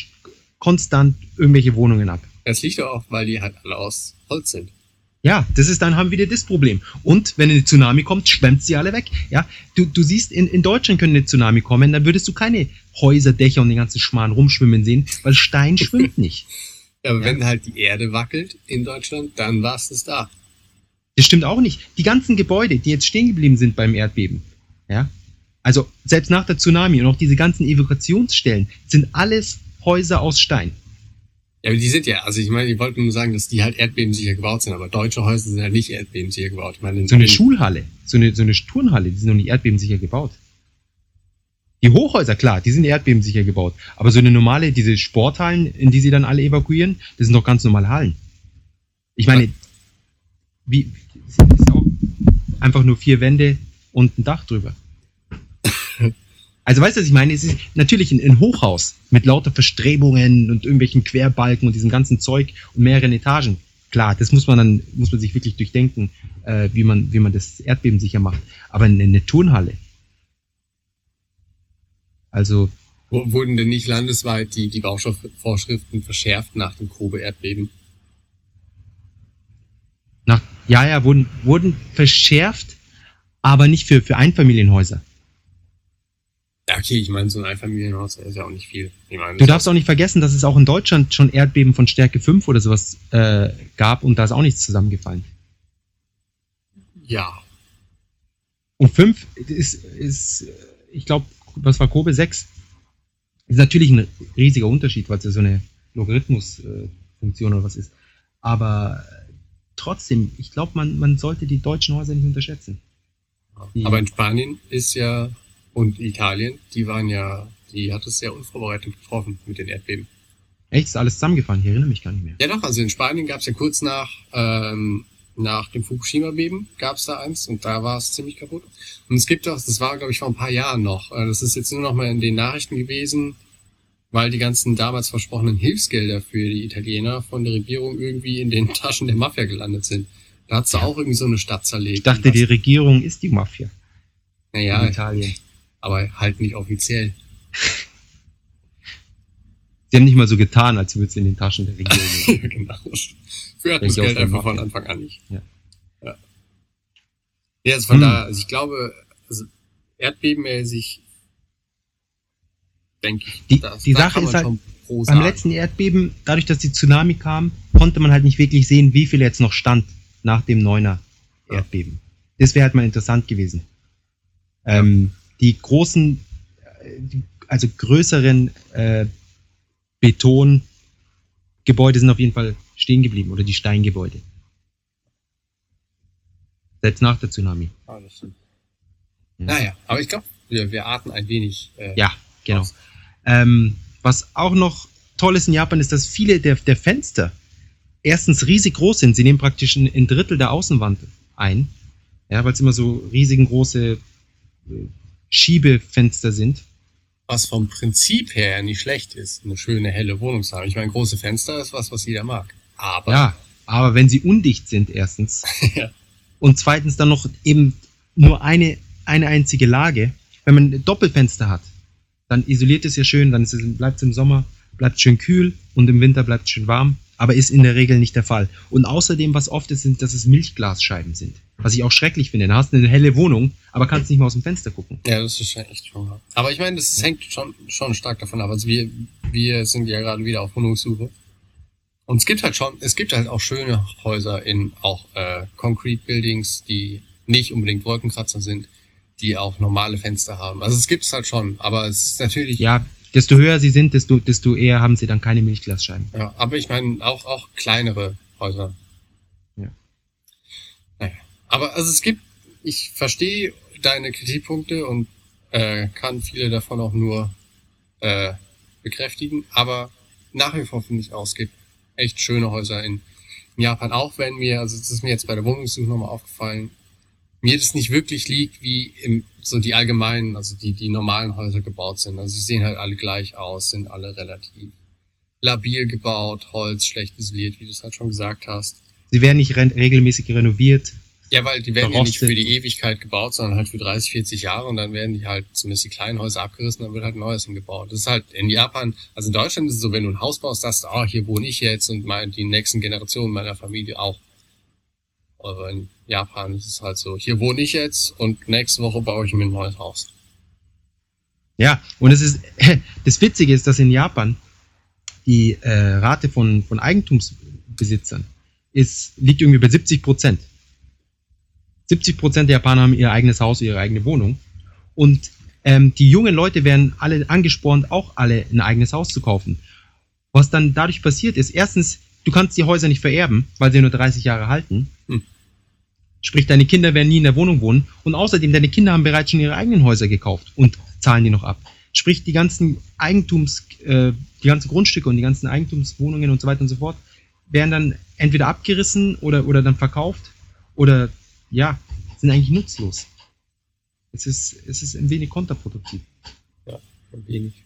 Speaker 3: konstant irgendwelche Wohnungen ab.
Speaker 2: Das liegt doch auch, weil die halt alle aus Holz sind.
Speaker 3: Ja, das ist dann haben wir wieder das Problem. Und wenn eine Tsunami kommt, schwemmt sie alle weg. Ja, du, du siehst, in, in Deutschland könnte eine Tsunami kommen, dann würdest du keine Häuser, Dächer und den ganzen Schmarrn rumschwimmen sehen, weil Stein schwimmt nicht.
Speaker 2: Ja, aber
Speaker 3: Ja.
Speaker 2: wenn halt die Erde wackelt in Deutschland, dann war es das da.
Speaker 3: Das stimmt auch nicht. Die ganzen Gebäude, die jetzt stehen geblieben sind beim Erdbeben, ja, also selbst nach der Tsunami und auch diese ganzen Evakuationsstellen, sind alles Häuser aus Stein.
Speaker 2: Ja, aber die sind ja, also ich meine, ich wollte nur sagen, dass die halt erdbebensicher gebaut sind, aber deutsche Häuser sind halt nicht erdbebensicher gebaut. Ich meine, in-
Speaker 3: So eine Schulhalle, so eine, so eine Turnhalle, die sind noch nicht erdbebensicher gebaut. Die Hochhäuser, klar, die sind erdbebensicher gebaut. Aber so eine normale, diese Sporthallen, in die sie dann alle evakuieren, das sind doch ganz normale Hallen. Ich meine, wie, einfach nur vier Wände und ein Dach drüber. Also weißt du, was ich meine? Es ist natürlich ein, ein Hochhaus mit lauter Verstrebungen und irgendwelchen Querbalken und diesem ganzen Zeug und mehreren Etagen. Klar, das muss man dann, muss man sich wirklich durchdenken, äh, wie man, wie man das Erdbeben sicher macht. Aber eine, eine Turnhalle. Also,
Speaker 2: Wurden denn nicht landesweit die, die Baustoffvorschriften verschärft nach dem Kobe-Erdbeben?
Speaker 3: nach, ja, ja, wurden, wurden verschärft, aber nicht für, für Einfamilienhäuser.
Speaker 2: Ja, okay, ich meine, so ein Einfamilienhaus ist ja auch nicht viel. Meine,
Speaker 3: Du darfst auch nicht vergessen, dass es auch in Deutschland schon Erdbeben von Stärke 5 oder sowas äh, gab und da ist auch nichts zusammengefallen.
Speaker 2: Ja,
Speaker 3: Und 5 ist, ist ich glaube, was war Kobe 6? Ist natürlich ein riesiger Unterschied, weil es ja so eine Logarithmus-Funktion oder was ist. Aber äh, trotzdem, ich glaube, man, man sollte die deutschen Häuser nicht unterschätzen. Ja.
Speaker 2: aber in Spanien ist ja, und Italien, die waren ja, die hat es sehr unvorbereitet getroffen mit den Erdbeben.
Speaker 3: Echt, ist alles zusammengefallen? Ich erinnere mich gar nicht mehr.
Speaker 2: Ja doch, also in Spanien gab es ja kurz nach, ähm, nach dem Fukushima-Beben gab es da eins und da war es ziemlich kaputt. Und es gibt auch, das war glaube ich vor ein paar Jahren noch, äh, das ist jetzt nur noch mal in den Nachrichten gewesen, weil die ganzen damals versprochenen Hilfsgelder für die Italiener von der Regierung irgendwie in den Taschen der Mafia gelandet sind. Da hat sie
Speaker 3: Ja.
Speaker 2: auch irgendwie so eine Stadt zerlegt.
Speaker 3: Ich dachte, die Regierung ist die Mafia in
Speaker 2: Naja,
Speaker 3: Italien.
Speaker 2: aber halt nicht offiziell.
Speaker 3: Sie haben nicht mal so getan, als würde es in den Taschen der Regierung liegen.
Speaker 2: genau. Für hat das Geld einfach von. Anfang an nicht.
Speaker 3: Ja.
Speaker 2: Ja, ja also von
Speaker 3: Hm.
Speaker 2: daher, also ich glaube, also erdbebenmäßig denke ich,
Speaker 3: Die-
Speaker 2: das-
Speaker 3: die
Speaker 2: da
Speaker 3: Sache ist halt, Beim letzten Erdbeben, dadurch, dass die Tsunami kam, konnte man halt nicht wirklich sehen, wie viel jetzt noch stand nach dem Neuner
Speaker 2: Ja.
Speaker 3: Erdbeben. Das wäre halt mal interessant gewesen. Ähm, die großen, äh, die, also größeren äh, Betongebäude sind auf jeden Fall stehen geblieben oder die Steingebäude. Selbst nach der Tsunami.
Speaker 2: Ah, das stimmt.
Speaker 3: Ja.
Speaker 2: Naja, aber ich glaube, wir, wir arten ein wenig. Äh,
Speaker 3: Ja, genau. Ähm, was auch noch toll ist in Japan, ist, dass viele der, der Fenster erstens riesig groß sind. Sie nehmen praktisch ein, ein Drittel der Außenwand ein. Ja, weil es immer so riesengroße äh, Schiebefenster sind.
Speaker 2: Was vom Prinzip her nicht schlecht ist, eine schöne helle Wohnung zu haben. Ich meine, große Fenster ist was, was jeder mag. Aber
Speaker 3: Ja, aber wenn sie undicht sind, erstens.
Speaker 2: Ja.
Speaker 3: Und zweitens dann noch eben nur eine, eine einzige Lage. Wenn man Doppelfenster hat, dann isoliert es ja schön, dann bleibt es im Sommer, bleibt schön kühl und im Winter bleibt es schön warm. Aber ist in der Regel nicht der Fall. Und außerdem, was oft ist, sind, dass es Milchglasscheiben sind. Was ich auch schrecklich finde. Da hast du eine helle Wohnung, aber kannst nicht mal aus dem Fenster gucken.
Speaker 2: Ja, das ist schon echt schon. Aber ich meine, das hängt schon, schon stark davon ab. Also wir, wir sind ja gerade wieder auf Wohnungssuche. Und es gibt halt schon, es gibt halt auch schöne Häuser in auch äh, Concrete Buildings, die nicht unbedingt Wolkenkratzer sind, die auch normale Fenster haben. Also es gibt es halt schon, aber es ist natürlich.
Speaker 3: Ja, desto höher sie sind, desto, desto eher haben sie dann keine Milchglasscheiben.
Speaker 2: Ja, aber ich meine auch auch kleinere Häuser. Aber also es gibt, ich verstehe deine Kritikpunkte und äh, kann viele davon auch nur äh, bekräftigen, aber nach wie vor finde ich auch, es gibt echt schöne Häuser in, Japan, auch wenn mir, also das ist mir jetzt bei der Wohnungssuche nochmal aufgefallen, mir das nicht wirklich liegt, wie im, so die allgemeinen, also die, die normalen Häuser gebaut sind. Also sie sehen halt alle gleich aus, sind alle relativ labil gebaut, Holz schlecht isoliert, wie du es halt schon gesagt hast.
Speaker 3: Sie werden nicht regelmäßig renoviert.
Speaker 2: Ja, weil die werden ja nicht für die Ewigkeit gebaut, sondern halt für 30, 40 Jahre und dann werden die halt, zumindest die kleinen Häuser abgerissen, dann wird halt ein neues hingebaut. Das ist halt in Japan, also in Deutschland ist es so, wenn du ein Haus baust, sagst du, ah, hier wohne ich jetzt und mein, die nächsten Generationen meiner Familie auch. Aber in Japan ist es halt so, hier wohne ich jetzt und nächste Woche baue ich mir ein neues Haus.
Speaker 3: Ja, und es ist, das Witzige ist, dass in Japan die äh, Rate von, von Eigentumsbesitzern ist, liegt irgendwie bei 70 Prozent. 70 Prozent der Japaner haben ihr eigenes Haus, ihre eigene Wohnung. Und ähm, die jungen Leute werden alle angespornt, auch alle ein eigenes Haus zu kaufen. Was dann dadurch passiert ist, erstens, du kannst die Häuser nicht vererben, weil sie nur 30 Jahre halten.
Speaker 2: Hm.
Speaker 3: Sprich, deine Kinder werden nie in der Wohnung wohnen. Und außerdem, deine Kinder haben bereits schon ihre eigenen Häuser gekauft und zahlen die noch ab. Sprich, die ganzen Eigentums, äh, die ganzen Grundstücke und die ganzen Eigentumswohnungen und so weiter und so fort werden dann entweder abgerissen oder, oder dann verkauft oder ja, sind eigentlich nutzlos. Es ist, es ist ein wenig kontraproduktiv.
Speaker 2: Ein wenig.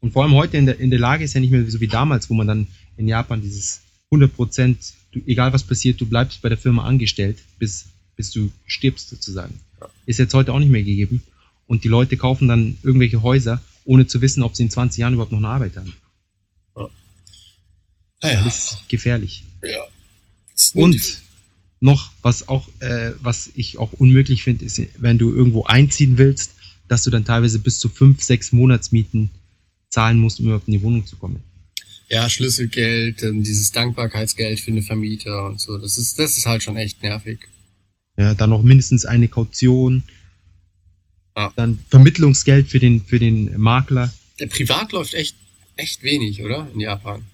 Speaker 3: Und vor allem heute in der, in der Lage ist ja nicht mehr so wie damals, wo man dann in Japan dieses 100 Prozent, egal was passiert, du bleibst bei der Firma angestellt, bis, bis du stirbst sozusagen.
Speaker 2: Ja.
Speaker 3: Ist jetzt heute auch nicht mehr gegeben. Und die Leute kaufen dann irgendwelche Häuser, ohne zu wissen, ob sie in 20 Jahren überhaupt noch eine Arbeit haben.
Speaker 2: Naja,
Speaker 3: Das ist gefährlich.
Speaker 2: ja. Das
Speaker 3: Und noch, was auch, äh, was ich auch unmöglich finde, ist, wenn du irgendwo einziehen willst, dass du dann teilweise bis zu fünf, sechs Monatsmieten zahlen musst, um überhaupt in die Wohnung zu kommen.
Speaker 2: ja, Schlüsselgeld, ähm, dieses Dankbarkeitsgeld für eine Vermieter und so. Das ist, das ist halt schon echt nervig.
Speaker 3: Ja, dann noch mindestens eine Kaution.
Speaker 2: Ja.
Speaker 3: Dann Vermittlungsgeld für den, für den Makler.
Speaker 2: Der Privat läuft echt, echt wenig, oder? In Japan.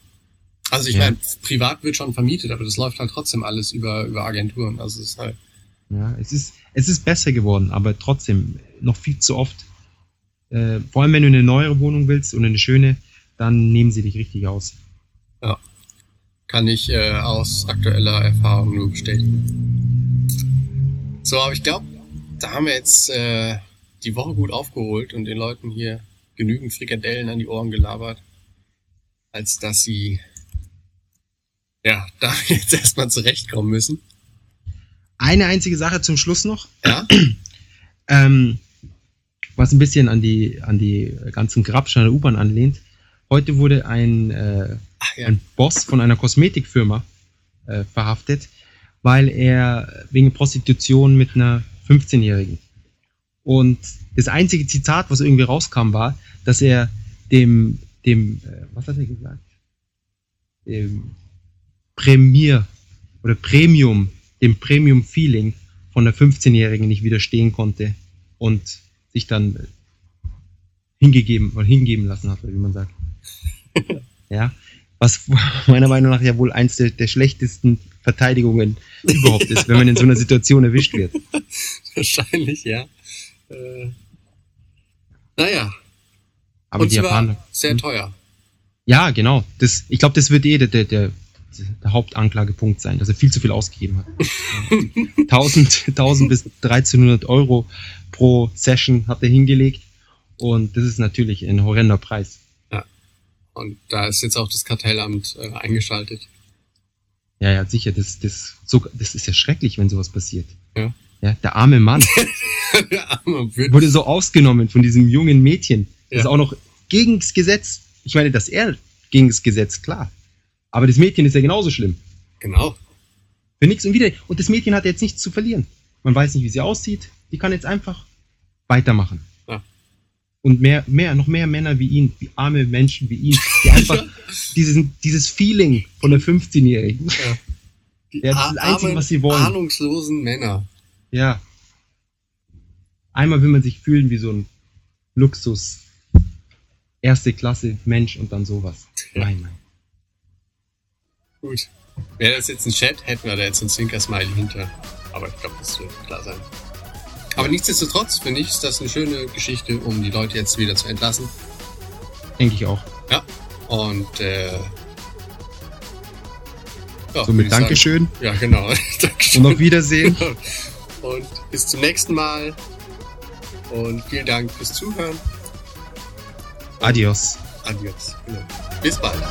Speaker 2: Also ich
Speaker 3: Ja.
Speaker 2: meine, privat wird schon vermietet, aber das läuft halt trotzdem alles über, über Agenturen. Also es ist halt,
Speaker 3: Ja, es ist, es ist besser geworden, aber trotzdem noch viel zu oft. Äh, vor allem, wenn du eine neuere Wohnung willst und eine schöne, dann nehmen sie dich richtig aus.
Speaker 2: kann ich äh, aus aktueller Erfahrung nur bestätigen. So, aber ich glaube, da haben wir jetzt äh, die Woche gut aufgeholt und den Leuten hier genügend Frikadellen an die Ohren gelabert, als dass sie ja, da jetzt erstmal zurechtkommen müssen.
Speaker 3: Eine einzige Sache zum Schluss noch.
Speaker 2: Ja,
Speaker 3: Ähm, was ein bisschen an die, an die ganzen Grabschen der U-Bahn anlehnt. Heute wurde ein, äh,
Speaker 2: ja,
Speaker 3: ein Boss von einer Kosmetikfirma äh, verhaftet, weil er wegen Prostitution mit einer 15-Jährigen. Und das einzige Zitat, was irgendwie rauskam, war, dass er dem, dem, äh, was hat er gesagt? Dem Premier oder Premium, dem Premium-Feeling von der 15-Jährigen nicht widerstehen konnte und sich dann äh, hingegeben oder hingeben lassen hat, wie man sagt. ja. Was meiner Meinung nach ja wohl eins der, der schlechtesten Verteidigungen überhaupt ist, wenn man in so einer Situation erwischt wird.
Speaker 2: Wahrscheinlich, ja. Äh, naja.
Speaker 3: Aber
Speaker 2: Und
Speaker 3: die Japaner.
Speaker 2: sehr
Speaker 3: Hm.
Speaker 2: teuer.
Speaker 3: Ja, genau. Das, ich glaube, das wird eh der, der, der, der Hauptanklagepunkt sein, dass er viel zu viel ausgegeben hat. Ja. 1000, 1000 bis 1300 Euro pro Session hat er hingelegt. Und das ist natürlich ein horrender Preis.
Speaker 2: Und da ist jetzt auch das Kartellamt äh, eingeschaltet.
Speaker 3: Ja, ja, sicher. Das, das, so, das ist ja schrecklich, wenn sowas passiert.
Speaker 2: Ja.
Speaker 3: Ja, der arme Mann
Speaker 2: Der Arme
Speaker 3: wurde so ausgenommen von diesem jungen Mädchen. Das
Speaker 2: Ja.
Speaker 3: ist auch noch gegen das Gesetz. Ich meine, dass er gegen das Gesetz, klar. Aber das Mädchen ist ja genauso schlimm.
Speaker 2: genau.
Speaker 3: Für nichts und wieder. Und das Mädchen hat jetzt nichts zu verlieren. Man weiß nicht, wie sie aussieht. Die kann jetzt einfach weitermachen.
Speaker 2: Ja.
Speaker 3: Und mehr, mehr, noch mehr Männer wie ihn, wie arme Menschen wie ihn, die einfach dieses, dieses Feeling von der 15-Jährigen.
Speaker 2: Die
Speaker 3: Ja, das ist das Einzige, was sie wollen.
Speaker 2: ahnungslosen Männer.
Speaker 3: Ja. Einmal will man sich fühlen wie so ein Luxus, erste Klasse Mensch und dann sowas.
Speaker 2: Ja.
Speaker 3: Nein, nein.
Speaker 2: Gut. Wäre das jetzt ein Chat, hätten wir da jetzt ein Zwinker-Smiley hinter. Aber ich glaube, das wird klar sein. Aber nichtsdestotrotz finde ich, ist das eine schöne Geschichte, um die Leute jetzt wieder zu entlassen.
Speaker 3: Denke ich auch.
Speaker 2: Und äh, ja,
Speaker 3: Somit
Speaker 2: ich sagen-
Speaker 3: Dankeschön
Speaker 2: Ja, genau. Dankeschön.
Speaker 3: und auf Wiedersehen.
Speaker 2: Und bis zum nächsten Mal. Und vielen Dank fürs Zuhören.
Speaker 3: Adios.
Speaker 2: Adios. Genau. Bis bald.